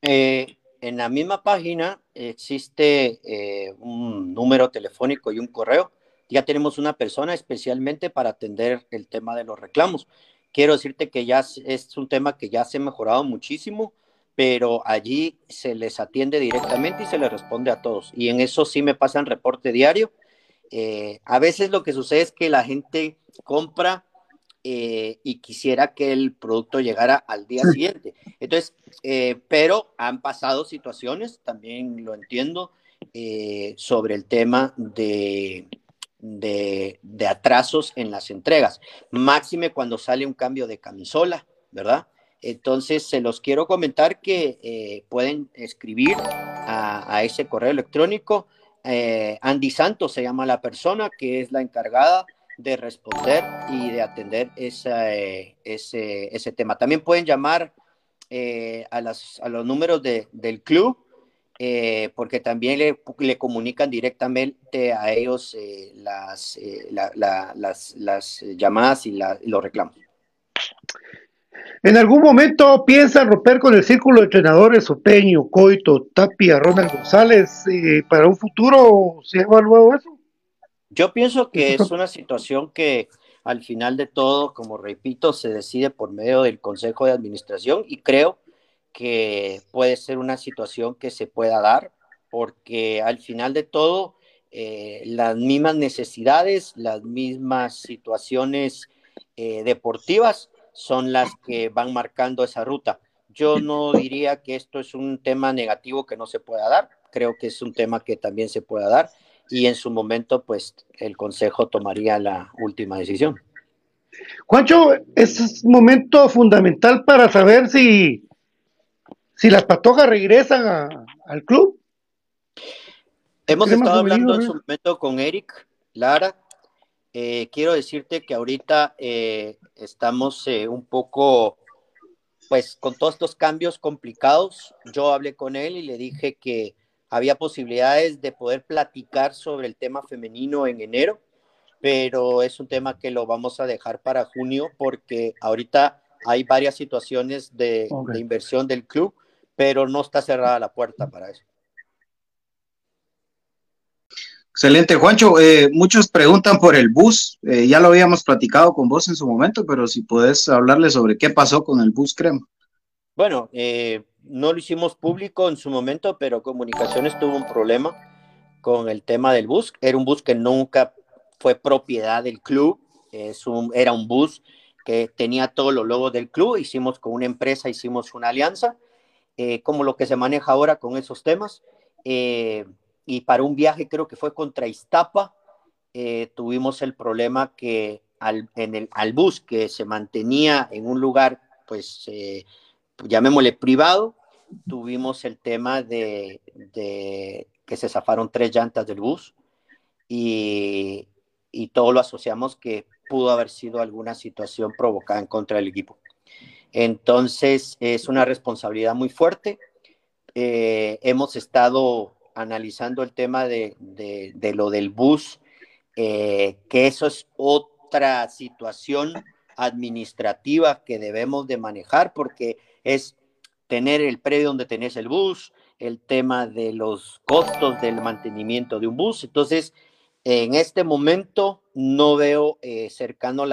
Eh, en la misma página existe eh, un número telefónico y un correo. Ya tenemos una persona especialmente para atender el tema de los reclamos. Quiero decirte que ya es un tema que ya se ha mejorado muchísimo, pero allí se les atiende directamente y se les responde a todos. Y en eso sí me pasan reporte diario eh, a veces lo que sucede es que la gente compra eh, y quisiera que el producto llegara al día siguiente. Entonces, eh, pero han pasado situaciones, también lo entiendo, sobre el tema de, de, atrasos en las entregas. Máxime cuando sale un cambio de camisola, ¿verdad? Entonces, se los quiero comentar que pueden escribir a, ese correo electrónico. Eh, Andy Santos se llama la persona que es la encargada de responder y de atender ese, ese, tema. También pueden llamar a, las, a, los números del club, porque también le, le, comunican directamente a ellos las, las, las, llamadas y, y los reclamos. ¿En algún momento piensa romper con el círculo de entrenadores Opeño, Coito, Tapia, Ronald González eh, para un futuro? ¿Se evaluado eso? Yo pienso que es una situación que al final de todo, como repito, se decide por medio del Consejo de Administración y creo que puede ser una situación que se pueda dar porque al final de todo eh, las mismas necesidades, las mismas situaciones eh, deportivas son las que van marcando esa ruta. Yo no diría que esto es un tema negativo que no se pueda dar, creo que es un tema que también se pueda dar y en su momento pues el Consejo tomaría la última decisión. Juancho, es un momento fundamental para saber si, si las patojas regresan al club. Hemos estado hablando en su momento con Eric Lara, eh, quiero decirte que ahorita eh, estamos eh, un poco, pues con todos estos cambios complicados, yo hablé con él y le dije que había posibilidades de poder platicar sobre el tema femenino en enero, pero es un tema que lo vamos a dejar para junio porque ahorita hay varias situaciones de inversión del club, pero no está cerrada la puerta para eso. Excelente, Juancho. Eh, muchos preguntan por el bus. Eh, ya lo habíamos platicado con vos en su momento, pero si puedes hablarle sobre qué pasó con el bus crema. Bueno, eh, no lo hicimos público en su momento, pero Comunicaciones tuvo un problema con el tema del bus. Era un bus que nunca fue propiedad del club. Era un bus que tenía todos los logos del club. Hicimos con una empresa, hicimos una alianza, como lo que se maneja ahora con esos temas y para un viaje creo que fue contra Iztapa, eh, tuvimos el problema que al, en el, al bus que se mantenía en un lugar, pues eh, llamémosle privado, tuvimos el tema de, que se zafaron tres llantas del bus y, y todo lo asociamos que pudo haber sido alguna situación provocada en contra del equipo. Entonces es una responsabilidad muy fuerte. Eh, hemos estado analizando el tema de, lo del bus, eh, que eso es otra situación administrativa que debemos de manejar porque es tener el predio donde tenés el bus, el tema de los costos del mantenimiento de un bus. Entonces, en este momento no veo eh, cercano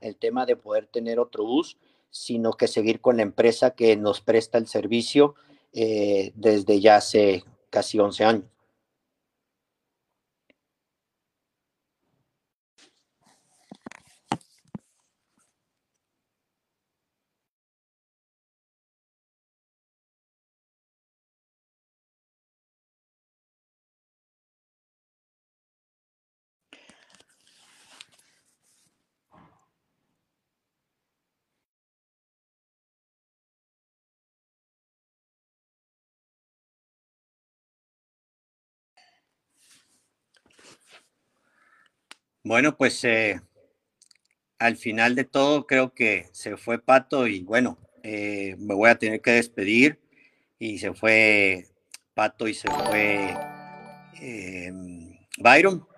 el tema de poder tener otro bus, sino que seguir con la empresa que nos presta el servicio eh, desde ya hace casi 11 años. Bueno, pues eh, al final de todo creo que se fue Pato y bueno, eh, me voy a tener que despedir y se fue Pato y se fue eh, Byron.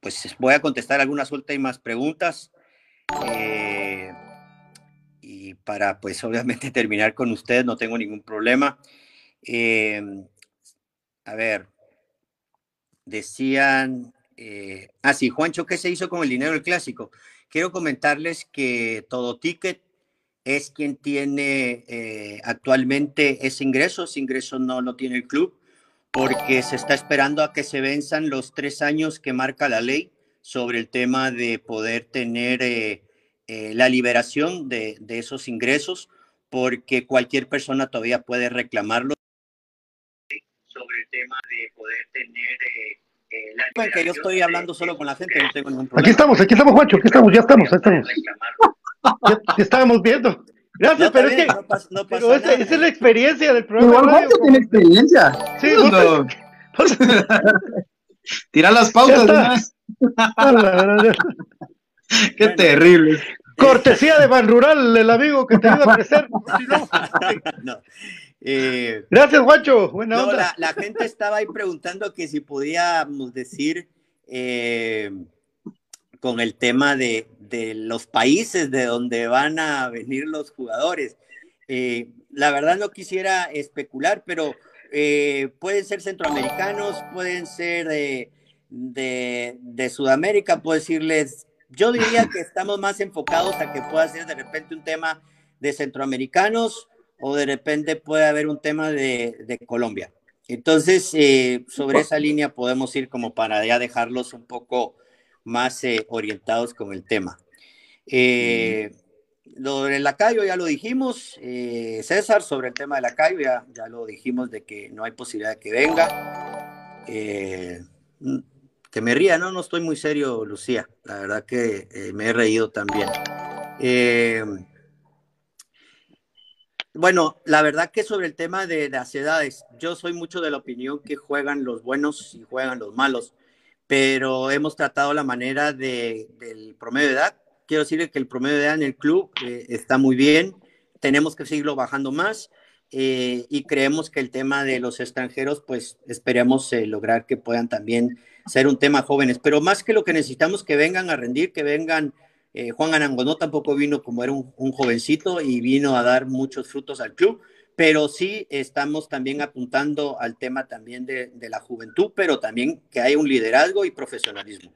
Pues voy a contestar algunas últimas preguntas y para pues obviamente (laughs) terminar con ustedes no tengo ningún problema. a ver, decían eh, ah, sí, Juancho, ¿qué se hizo con el dinero del clásico? Quiero comentarles que todo ticket es quien tiene eh, actualmente ese ingreso. Ese ingreso no lo tiene el club porque se está esperando a que se venzan los tres años que marca la ley sobre el tema de poder tener eh, la liberación de, esos ingresos, porque cualquier persona todavía puede reclamarlo. Sobre el tema de poder tener que yo estoy hablando solo con la gente, no tengo ningún problema. Aquí estamos, aquí estamos, Juancho, aquí estamos, ya estamos, ya estamos. Ya, estábamos viendo. Gracias, pero es que no pasa, no pasa pero esa, esa, es la experiencia del programa. Igual Juancho tiene experiencia. Sí, no. (laughs) Tira las pautas. (laughs) Qué terrible. Cortesía de Ban Rural, el amigo que te iba a crecer. no. (laughs) Eh, Gracias, Guacho. Buena no, La, la, gente estaba ahí preguntando que si podíamos decir eh, con el tema de, de, los países de donde van a venir los jugadores. Eh, la verdad no quisiera especular, pero pueden ser centroamericanos, pueden ser de, de, de Sudamérica, puedo decirles yo diría que estamos más enfocados a que pueda ser de repente un tema de centroamericanos o de repente puede haber un tema de, Colombia. Entonces, eh, sobre esa línea podemos ir como para ya dejarlos un poco más eh, orientados con el tema. Eh, lo del lacayo ya lo dijimos, César, sobre el tema del lacayo ya, ya lo dijimos de que no hay posibilidad de que venga que me ría, no, no estoy muy serio, Lucía. La verdad que eh, me he reído también. Eh, bueno, la verdad que sobre el tema de, las edades, yo soy mucho de la opinión que juegan los buenos y juegan los malos, pero hemos tratado la manera de, del promedio de edad. Quiero decirle que el promedio de edad en el club eh, está muy bien, tenemos que seguirlo bajando más. y creemos que el tema de los extranjeros, pues esperemos lograr que puedan también ser un tema jóvenes, pero más que lo que necesitamos que vengan a rendir, que vengan, eh, Juan Anangonó tampoco vino como era un, jovencito y vino a dar muchos frutos al club, pero sí estamos también apuntando al tema también de, la juventud, pero también que haya un liderazgo y profesionalismo.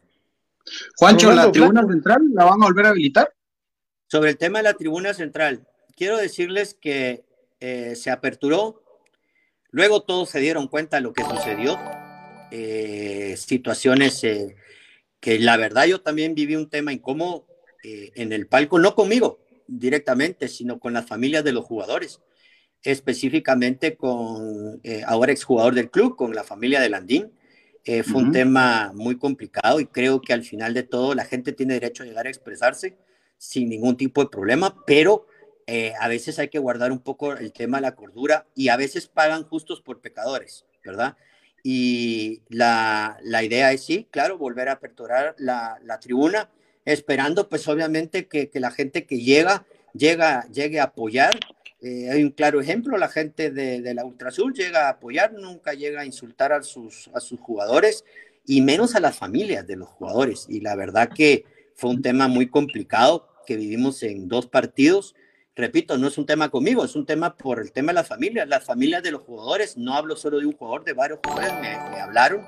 Juancho, ¿la tribuna central la van a volver a habilitar? Sobre el tema de la tribuna central, quiero decirles que eh, se aperturó, luego todos se dieron cuenta de lo que sucedió, eh, situaciones eh, que la verdad yo también viví un tema incómodo eh, en el palco, no conmigo directamente, sino con las familias de los jugadores, específicamente con ahora exjugador del club, con la familia de Landín. fue un tema muy complicado y creo que al final de todo la gente tiene derecho a llegar a expresarse sin ningún tipo de problema, pero a veces hay que guardar un poco el tema de la cordura y a veces pagan justos por pecadores, ¿verdad? Y la, la, idea es, sí, claro, volver a aperturar la, la tribuna, esperando pues obviamente que, que, la gente que llega, llega, llegue a apoyar. Eh, hay un claro ejemplo, la gente de, de la Ultrasul llega a apoyar, nunca llega a insultar a sus, a sus jugadores y menos a las familias de los jugadores. Y la verdad que fue un tema muy complicado que vivimos en dos partidos repito, no es un tema conmigo, es un tema por el tema de las familias, las familias de los jugadores, no hablo solo de un jugador, de varios jugadores me, hablaron.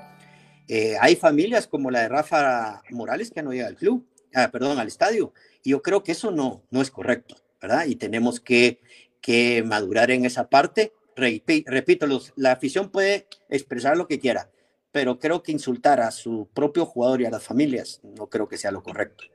Eh, hay familias como la de Rafa Morales que no llega al club, ah, perdón, al estadio, y yo creo que eso no, no es correcto, ¿verdad? Y tenemos que, que madurar en esa parte. repito, los, la afición puede expresar lo que quiera, pero creo que insultar a su propio jugador y a las familias no creo que sea lo correcto.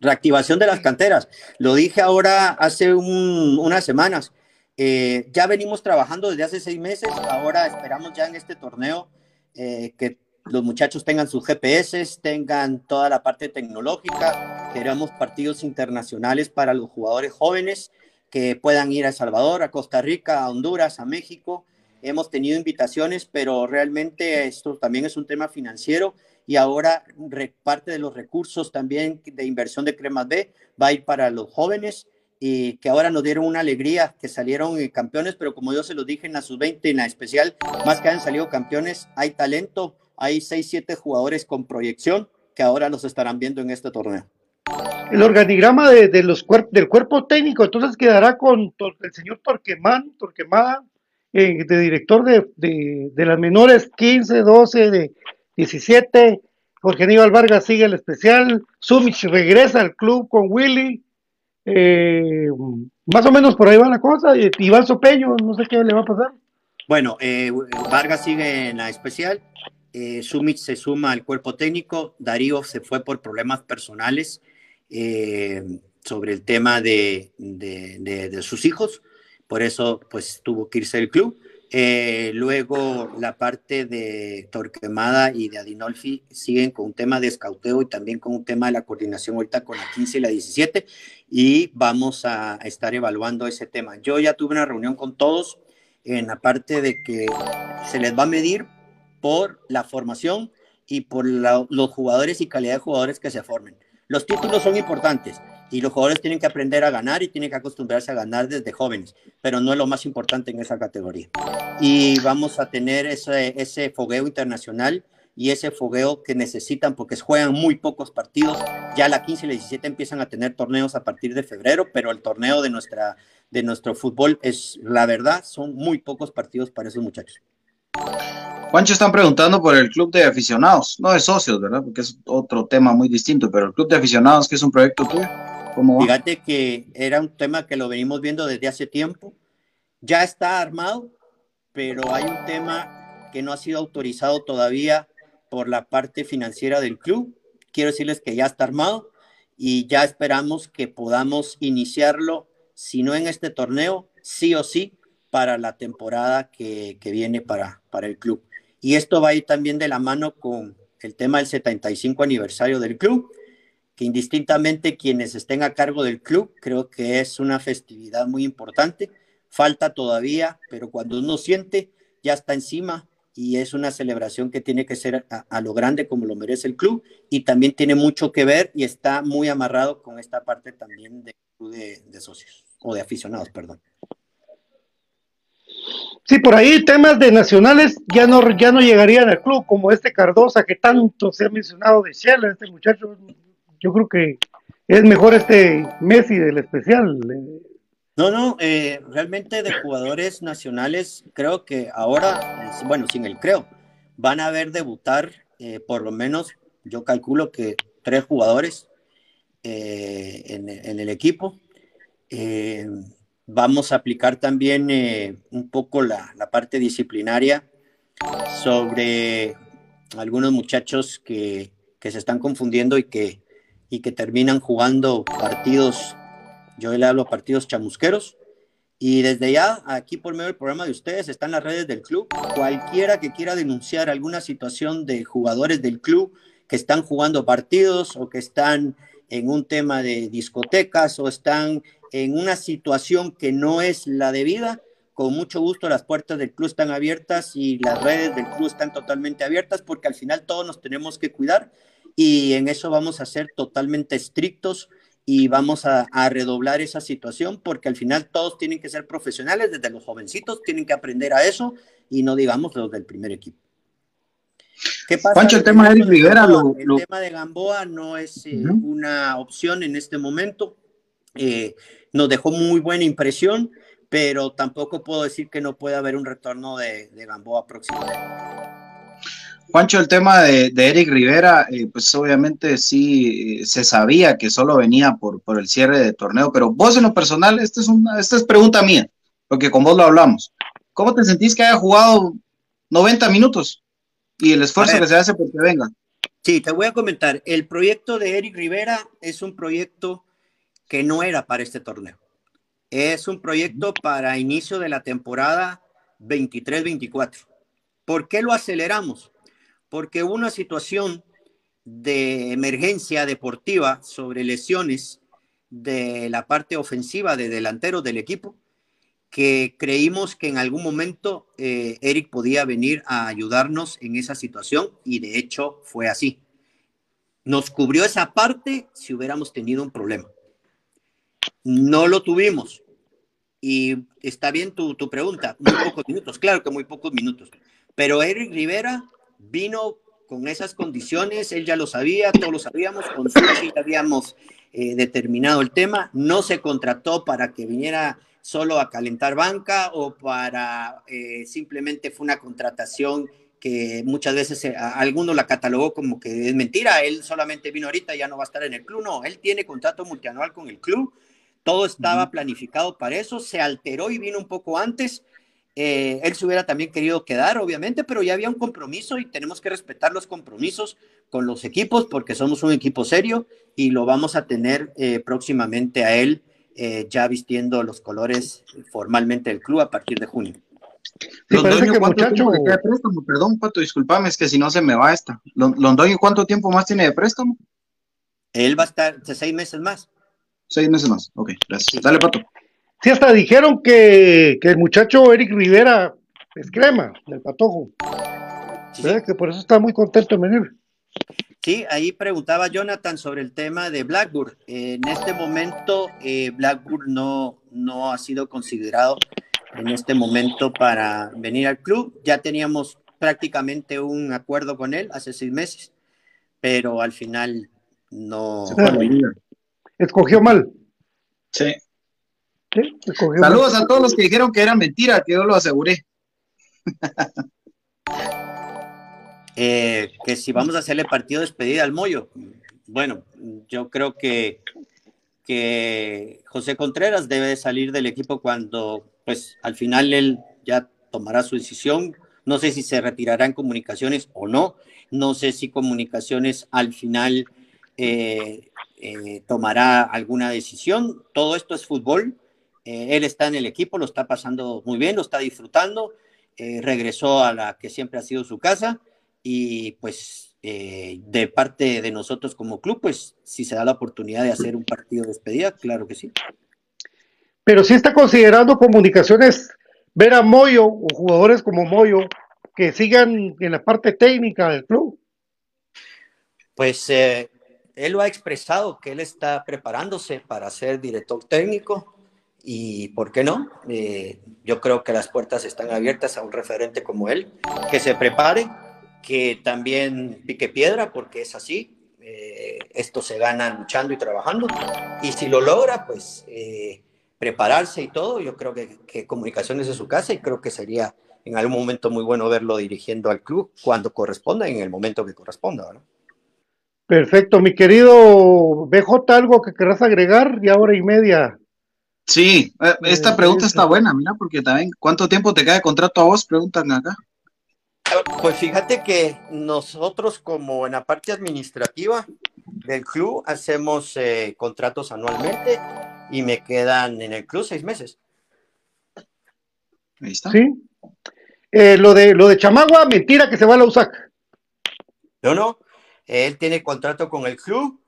Reactivación de las canteras. Lo dije ahora hace unas semanas. Eh, ya venimos trabajando desde hace seis meses. Ahora esperamos ya en este torneo eh, que los muchachos tengan sus GPS, tengan toda la parte tecnológica. Queremos partidos internacionales para los jugadores jóvenes que puedan ir a El Salvador, a Costa Rica, a Honduras, a México. Hemos tenido invitaciones, pero realmente esto también es un tema financiero y ahora parte de los recursos también de inversión de Cremas B va a ir para los jóvenes y que ahora nos dieron una alegría que salieron campeones, pero como yo se los dije en la sub-20, en la especial, más que han salido campeones, hay talento, hay 6, 7 jugadores con proyección que ahora los estarán viendo en este torneo. El organigrama de, los del cuerpo técnico entonces quedará con el señor Torquemán, Torquemada, eh, de director de, de, las menores 15, 12, de 17. Jorge Aníbal Vargas sigue el especial. Sumich regresa al club con Willy. Eh, más o menos por ahí va la cosa. Iván Sopeño, no sé qué le va a pasar. Bueno, eh, Vargas sigue en la especial. Eh, se suma al cuerpo técnico. Darío se fue por problemas personales sobre el tema de, de, sus hijos. Por eso, pues tuvo que irse del club. Eh, luego la parte de Torquemada y de Adinolfi siguen con un tema de escauteo y también con un tema de la coordinación ahorita con la 15 y la 17 y vamos a estar evaluando ese tema. Yo ya tuve una reunión con todos en la parte de que se les va a medir por la formación y por los jugadores y calidad de jugadores que se formen. Los títulos son importantes, y los jugadores tienen que aprender a ganar y tienen que acostumbrarse a ganar desde jóvenes, pero no es lo más importante en esa categoría. Y vamos a tener ese, ese fogueo internacional y ese fogueo que necesitan porque juegan muy pocos partidos. Ya la 15 y la 17 empiezan a tener torneos a partir de febrero, pero el torneo de, nuestra, de nuestro fútbol es, la verdad, son muy pocos partidos para esos muchachos. Juancho están preguntando por el club de aficionados, no de socios, ¿verdad? Porque es otro tema muy distinto, pero el club de aficionados, que es un proyecto tuyo. Fíjate que era un tema que lo venimos viendo desde hace tiempo. Ya está armado, pero hay un tema que no ha sido autorizado todavía por la parte financiera del club. Quiero decirles que ya está armado y ya esperamos que podamos iniciarlo, si no en este torneo, sí o sí, para la temporada que, que viene para, para el club. Y esto va a ir también de la mano con el tema del 75 aniversario del club que indistintamente quienes estén a cargo del club, creo que es una festividad muy importante. Falta todavía, pero cuando uno siente, ya está encima y es una celebración que tiene que ser a, lo grande como lo merece el club y también tiene mucho que ver y está muy amarrado con esta parte también de, de socios o de aficionados, perdón. Sí, por ahí temas de nacionales ya no, ya no llegarían al club, como este Cardosa que tanto se ha mencionado de Shell, este muchacho yo creo que es mejor este Messi del especial. No, no, eh, realmente de jugadores nacionales, creo que ahora, bueno, sin el creo, van a ver debutar eh, por lo menos, yo calculo que tres jugadores eh, en, el equipo. Vamos a aplicar también un poco la, la parte disciplinaria sobre algunos muchachos que, que se están confundiendo y que y que terminan jugando partidos, yo le hablo partidos chamusqueros. Y desde ya, aquí por medio del programa de ustedes, están las redes del club. Cualquiera que quiera denunciar alguna situación de jugadores del club que están jugando partidos o que están en un tema de discotecas o están en una situación que no es la debida, con mucho gusto las puertas del club están abiertas y las redes del club están totalmente abiertas porque al final todos nos tenemos que cuidar y en eso vamos a ser totalmente estrictos y vamos a, redoblar esa situación porque al final todos tienen que ser profesionales, desde los jovencitos tienen que aprender a eso y no digamos los del primer equipo. ¿Qué pasa? Pancho, el tema de Rivera. el tema de Gamboa no es eh, una opción en este momento. Eh, nos dejó muy buena impresión, pero tampoco puedo decir que no pueda haber un retorno de, de Gamboa próximamente. Juancho, el tema de, Eric Rivera, eh, pues obviamente sí eh, se sabía que solo venía por, por el cierre de torneo, pero vos en lo personal, esta es, una, esta es pregunta mía, porque con vos lo hablamos. ¿Cómo te sentís que haya jugado 90 minutos y el esfuerzo que se hace porque venga? Sí, te voy a comentar. El proyecto de Eric Rivera es un proyecto que no era para este torneo. Es un proyecto para inicio de la temporada 23-24. ¿Por qué lo aceleramos? porque hubo una situación de emergencia deportiva sobre lesiones de la parte ofensiva de delanteros del equipo, que creímos que en algún momento eh, Eric podía venir a ayudarnos en esa situación y de hecho fue así. Nos cubrió esa parte si hubiéramos tenido un problema. No lo tuvimos. Y está bien tu, tu pregunta, muy pocos minutos, claro que muy pocos minutos. Pero Eric Rivera vino con esas condiciones, él ya lo sabía, todos lo sabíamos, con ya habíamos eh, determinado el tema, no se contrató para que viniera solo a calentar banca o para eh, simplemente fue una contratación que muchas veces eh, alguno la catalogó como que es mentira, él solamente vino ahorita, ya no va a estar en el club, no, él tiene contrato multianual con el club, todo estaba planificado para eso, se alteró y vino un poco antes, eh, él se hubiera también querido quedar, obviamente, pero ya había un compromiso y tenemos que respetar los compromisos con los equipos porque somos un equipo serio y lo vamos a tener eh, próximamente a él eh, ya vistiendo los colores formalmente del club a partir de junio. Londoño, ¿cuánto tiempo de préstamo? Perdón, Pato, discúlpame, es que si no se me va esta. Londoño, ¿cuánto tiempo más tiene de préstamo? Él va a estar seis meses más. Seis meses más, ok, gracias. Dale, Pato. Sí, hasta dijeron que, que el muchacho Eric Rivera es crema del patojo. Que por eso está muy contento en venir. Sí, ahí preguntaba Jonathan sobre el tema de Blackburn. en este momento, eh, Blackburn no, no ha sido considerado en este momento para venir al club. Ya teníamos prácticamente un acuerdo con él hace seis meses, pero al final no. Escogió mal. Sí. Saludos a todos los que dijeron que era mentira, que yo lo aseguré. (laughs) Eh, que si vamos a hacerle partido de despedida al Moyo. Bueno, yo creo que, que José Contreras debe salir del equipo cuando, pues, al final él ya tomará su decisión. No sé si se retirará en comunicaciones o no. No sé si comunicaciones al final eh, eh, tomará alguna decisión. Todo esto es fútbol. él está en el equipo, lo está pasando muy bien, lo está disfrutando. regresó a la que siempre ha sido su casa y pues eh, de parte de nosotros como club, pues si se da la oportunidad de hacer un partido de despedida, claro que sí. Pero si está considerando comunicaciones ver a Moyo o jugadores como Moyo que sigan en la parte técnica del club. Pues eh, él lo ha expresado que él está preparándose para ser director técnico y, ¿por qué no? Eh, yo creo que las puertas están abiertas a un referente como él, que se prepare que también pique piedra, porque es así. Eh, esto se gana luchando y trabajando. Y si lo logra, pues eh, prepararse y todo, yo creo que, que comunicaciones es su casa y creo que sería en algún momento muy bueno verlo dirigiendo al club cuando corresponda en el momento que corresponda. ¿no? Perfecto, mi querido BJ, algo que querrás agregar, ya hora y media. Sí, eh, esta pregunta está buena, mira, porque también, ¿cuánto tiempo te queda de contrato a vos? Preguntan acá. Pues fíjate que nosotros como en la parte administrativa del club hacemos eh, contratos anualmente y me quedan en el club seis meses. Ahí está. Sí. Eh, lo, de, lo de Chamagua, mentira que se va a la USAC. No, no. Él tiene contrato con el club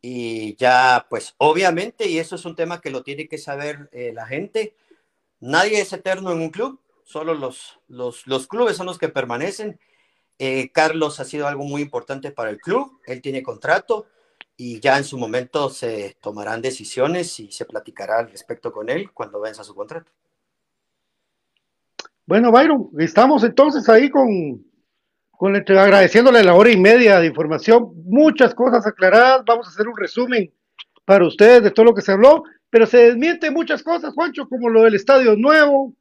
y ya, pues obviamente, y eso es un tema que lo tiene que saber eh, la gente, nadie es eterno en un club solo los, los, clubes son los que permanecen. Eh, Carlos ha sido algo muy importante para el club, él tiene contrato y ya en su momento se tomarán decisiones y se platicará al respecto con él cuando venza su contrato. Bueno, Byron, estamos entonces ahí con, con agradeciéndole la hora y media de información, muchas cosas aclaradas, vamos a hacer un resumen para ustedes de todo lo que se habló, pero se desmiente muchas cosas, Juancho, como lo del estadio nuevo,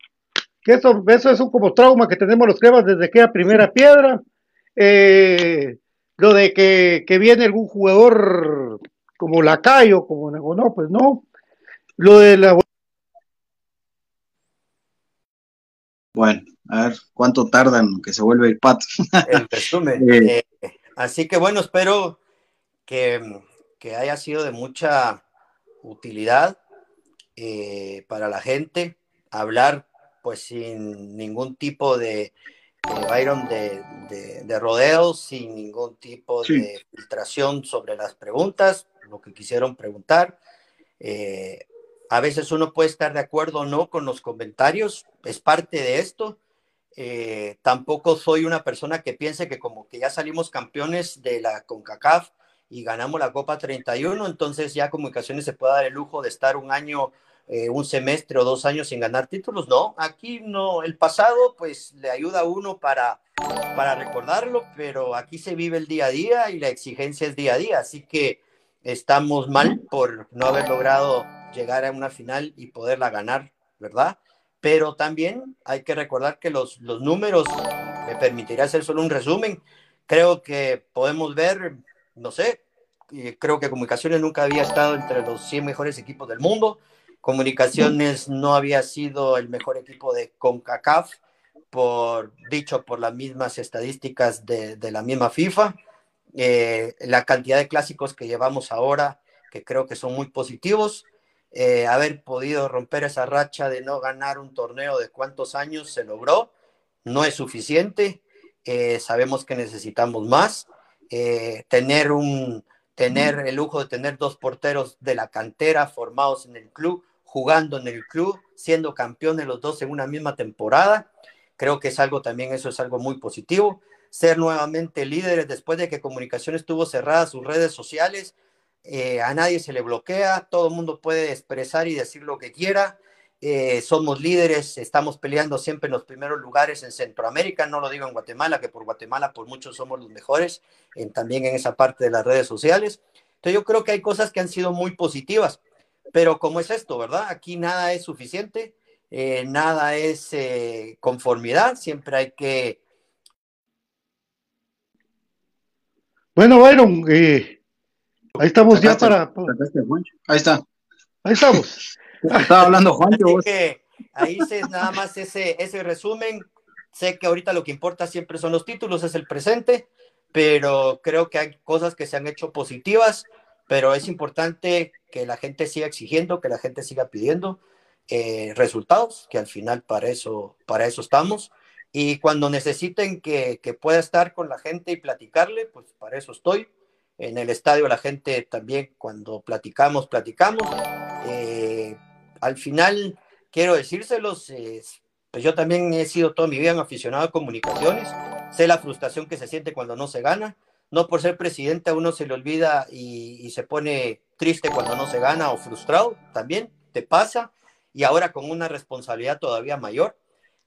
que eso, eso es un como trauma que tenemos los cremas desde que era primera piedra. Eh, lo de que, que, viene algún jugador como Lacayo, como no, pues no. Lo de la. Bueno, a ver cuánto tardan que se vuelve el pato. (laughs) El resumen. (laughs) Eh, así que bueno, espero que, que, haya sido de mucha utilidad eh, para la gente hablar pues sin ningún tipo de, Byron, de, de, rodeos, sin ningún tipo de filtración sobre las preguntas, lo que quisieron preguntar. Eh, a veces uno puede estar de acuerdo o no con los comentarios, es parte de esto. Eh, tampoco soy una persona que piense que como que ya salimos campeones de la CONCACAF y ganamos la Copa 31, entonces ya comunicaciones se puede dar el lujo de estar un año eh, un semestre o dos años sin ganar títulos, no, aquí no, el pasado pues le ayuda a uno para, para recordarlo, pero aquí se vive el día a día y la exigencia es día a día, así que estamos mal por no haber logrado llegar a una final y poderla ganar, ¿verdad? Pero también hay que recordar que los, los números, me permitiría hacer solo un resumen, creo que podemos ver, no sé, creo que Comunicaciones nunca había estado entre los 100 mejores equipos del mundo, Comunicaciones no había sido el mejor equipo de CONCACAF, por, dicho por las mismas estadísticas de, la misma FIFA. Eh, la cantidad de clásicos que llevamos ahora, que creo que son muy positivos. Eh, haber podido romper esa racha de no ganar un torneo de cuántos años se logró. No es suficiente, eh, sabemos que necesitamos más. Eh, tener, un, tener el lujo de tener dos porteros de la cantera formados en el club, jugando en el club, siendo campeones los dos en una misma temporada. Creo que es algo también, eso es algo muy positivo. Ser nuevamente líderes después de que Comunicaciones tuvo cerradas sus redes sociales, eh, a nadie se le bloquea, todo el mundo puede expresar y decir lo que quiera. Eh, somos líderes, estamos peleando siempre en los primeros lugares en Centroamérica, no lo digo en Guatemala, que por Guatemala por muchos somos los mejores, también en esa parte de las redes sociales. Entonces yo creo que hay cosas que han sido muy positivas, pero como es esto, ¿verdad? Aquí nada es suficiente, eh, nada es conformidad, siempre hay que... Bueno, Byron, eh, Ahí estamos ya para. Ahí está. Ahí estamos. (laughs) Estaba hablando Juancho. ahí se nada más ese, ese resumen. Sé que ahorita lo que importa siempre son los títulos, es el presente, pero creo que hay cosas que se han hecho positivas, pero es importante que la gente siga exigiendo, que la gente siga pidiendo eh, resultados, que al final para eso, para eso estamos. Y cuando necesiten que, que pueda estar con la gente y platicarle, pues para eso estoy en el estadio la gente también cuando platicamos, platicamos. Eh, al final, quiero decírselos, pues yo también he sido toda mi vida un aficionado a comunicaciones, sé la frustración que se siente cuando no se gana, no por ser presidente a uno se le olvida y, y se pone triste cuando no se gana o frustrado, también te pasa, y ahora con una responsabilidad todavía mayor.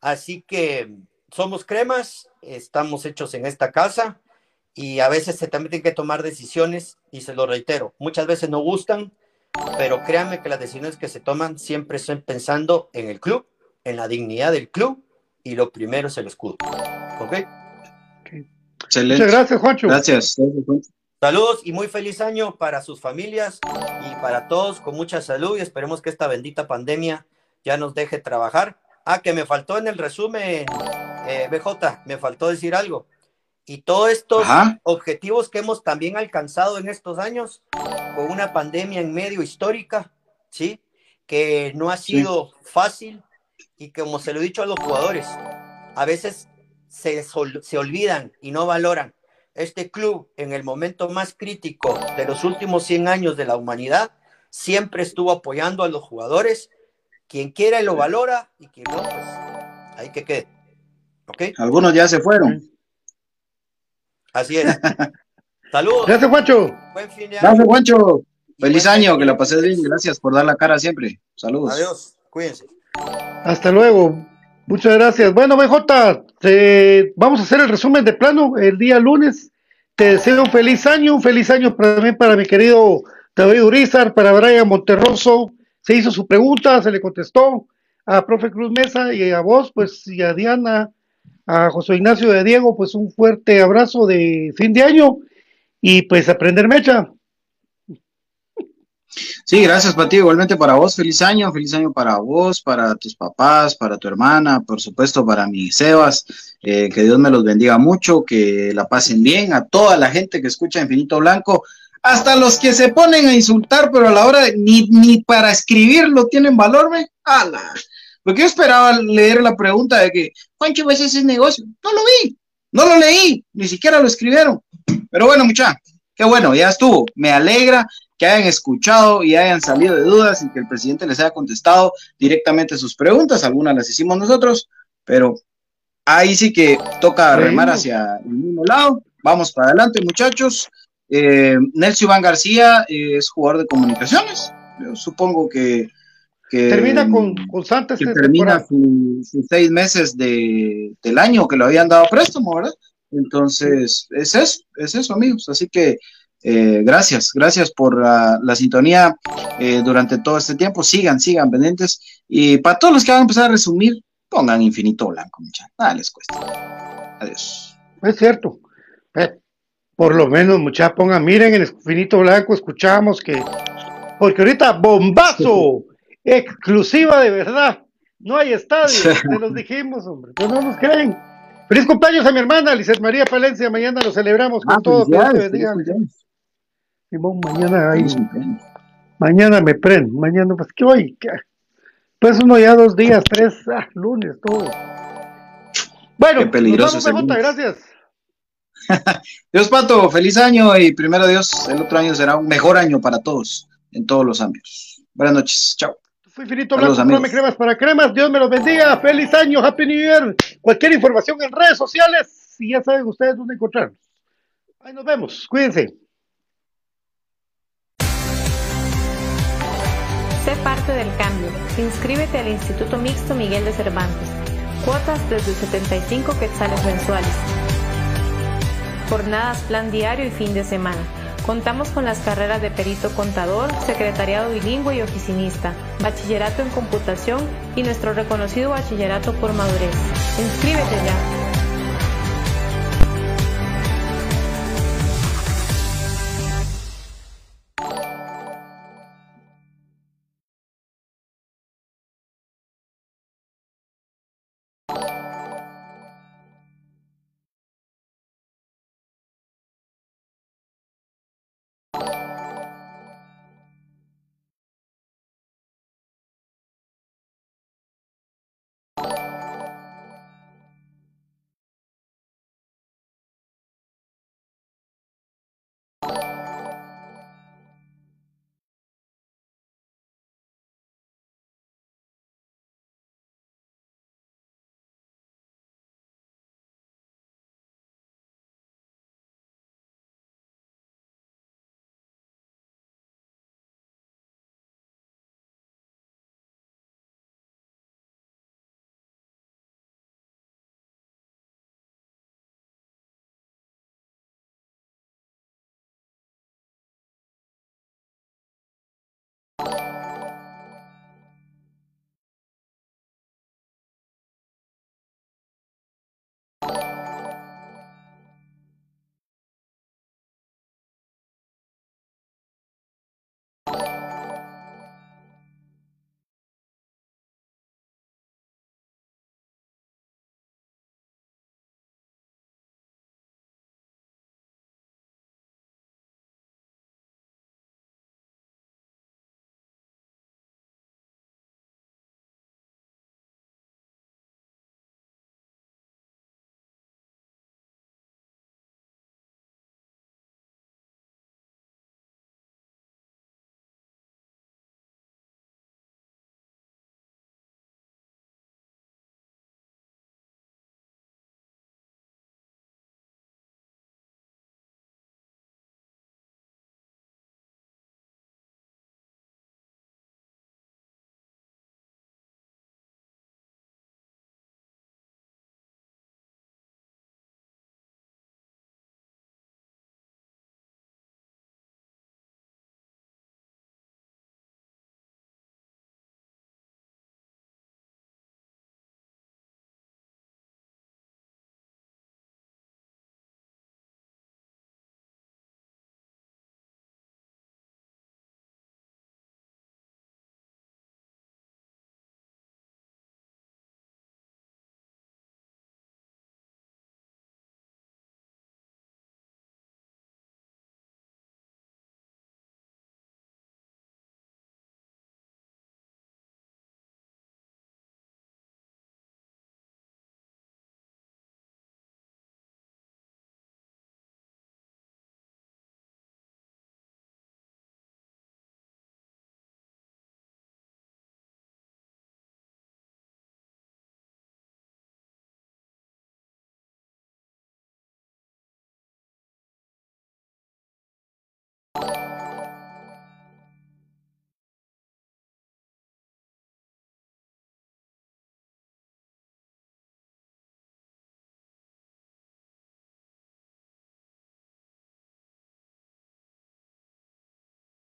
Así que somos cremas, estamos hechos en esta casa, y a veces se también tienen que tomar decisiones y se lo reitero, muchas veces no gustan, pero créanme que las decisiones que se toman siempre son pensando en el club, en la dignidad del club y lo primero es el escudo. ¿Ok? Excelente. Muchas gracias, Juancho. Gracias. Saludos y muy feliz año para sus familias y para todos con mucha salud y esperemos que esta bendita pandemia ya nos deje trabajar. Ah, que me faltó en el resumen, eh, BJ, me faltó decir algo. Y todos estos objetivos que hemos también alcanzado en estos años, con una pandemia en medio histórica, ¿sí? Que no ha sido fácil y como se lo he dicho a los jugadores, a veces se, se olvidan y no valoran. Este club, en el momento más crítico de los últimos 100 años de la humanidad, siempre estuvo apoyando a los jugadores. Quien quiera lo valora y quien no, pues hay que quede. ¿Ok? Algunos ya se fueron. Así es. (laughs) Saludos. Gracias, Juancho. Buen fin de año. Gracias, Juancho. Feliz año, que la pasé bien. Gracias por dar la cara siempre. Saludos. Adiós. Cuídense. Hasta luego. Muchas gracias. Bueno, BJ, vamos a hacer el resumen de plano el día lunes. Te deseo un feliz año, un feliz año también para mi querido David Urizar, para Brian Monterroso. Se hizo su pregunta, se le contestó a profe Cruz Mesa y a vos, pues, y a Diana a José Ignacio de Diego, pues un fuerte abrazo de fin de año y pues aprender mecha. Sí, gracias, Pati. Igualmente para vos, feliz año, feliz año para vos, para tus papás, para tu hermana, por supuesto para mi Sebas. Eh, que Dios me los bendiga mucho, que la pasen bien. A toda la gente que escucha Infinito Blanco, hasta los que se ponen a insultar, pero a la hora ni, ni para escribirlo tienen valor, ¿ve? ¡Hala! Porque yo esperaba leer la pregunta de que, Juancho, ¿ves ese negocio? No lo vi, no lo leí, ni siquiera lo escribieron. Pero bueno, mucha, qué bueno, ya estuvo. Me alegra que hayan escuchado y hayan salido de dudas y que el presidente les haya contestado directamente sus preguntas. Algunas las hicimos nosotros, pero ahí sí que toca remar hacia el mismo lado. Vamos para adelante, muchachos. Eh, Nelson Iván García es jugador de comunicaciones. Yo supongo que termina con, con Santos. Que termina sus seis meses de, del año que lo habían dado préstamo, ¿verdad? Entonces, es eso, es eso, amigos. Así que eh, gracias, gracias por la, sintonía eh, durante todo este tiempo. Sigan, sigan pendientes. Y para todos los que van a empezar a resumir, pongan infinito blanco, muchachos. Nada les cuesta. Adiós. Es cierto. Eh, por lo menos, muchachos, pongan, miren en infinito blanco, escuchamos que. Porque ahorita, bombazo (laughs) exclusiva de verdad. No hay estadio, (laughs) se los dijimos, hombre, pero no nos creen. Feliz cumpleaños a mi hermana, Lizeth María Palencia, mañana lo celebramos con ah, todo. Simón, mañana hay Mañana me prendo, mañana, pues que hoy, pues uno ya dos días, tres, ah, lunes, todo. Bueno, Qué peligroso nos vamos, gracias. (laughs) Dios Pato, feliz año y primero Dios, el otro año será un mejor año para todos, en todos los ámbitos. Buenas noches, chao. Fui Finito Blanco, no me cremas para cremas, Dios me los bendiga, feliz año, Happy New Year. Cualquier información en redes sociales, y ya saben ustedes dónde encontrarnos. Ahí nos vemos, cuídense. Sé parte del cambio. Inscríbete al Instituto Mixto Miguel de Cervantes. Cuotas desde 75 quetzales mensuales. Jornadas, plan diario y fin de semana. Contamos con las carreras de perito contador, secretariado bilingüe y oficinista, bachillerato en computación y nuestro reconocido bachillerato por madurez. Inscríbete ya.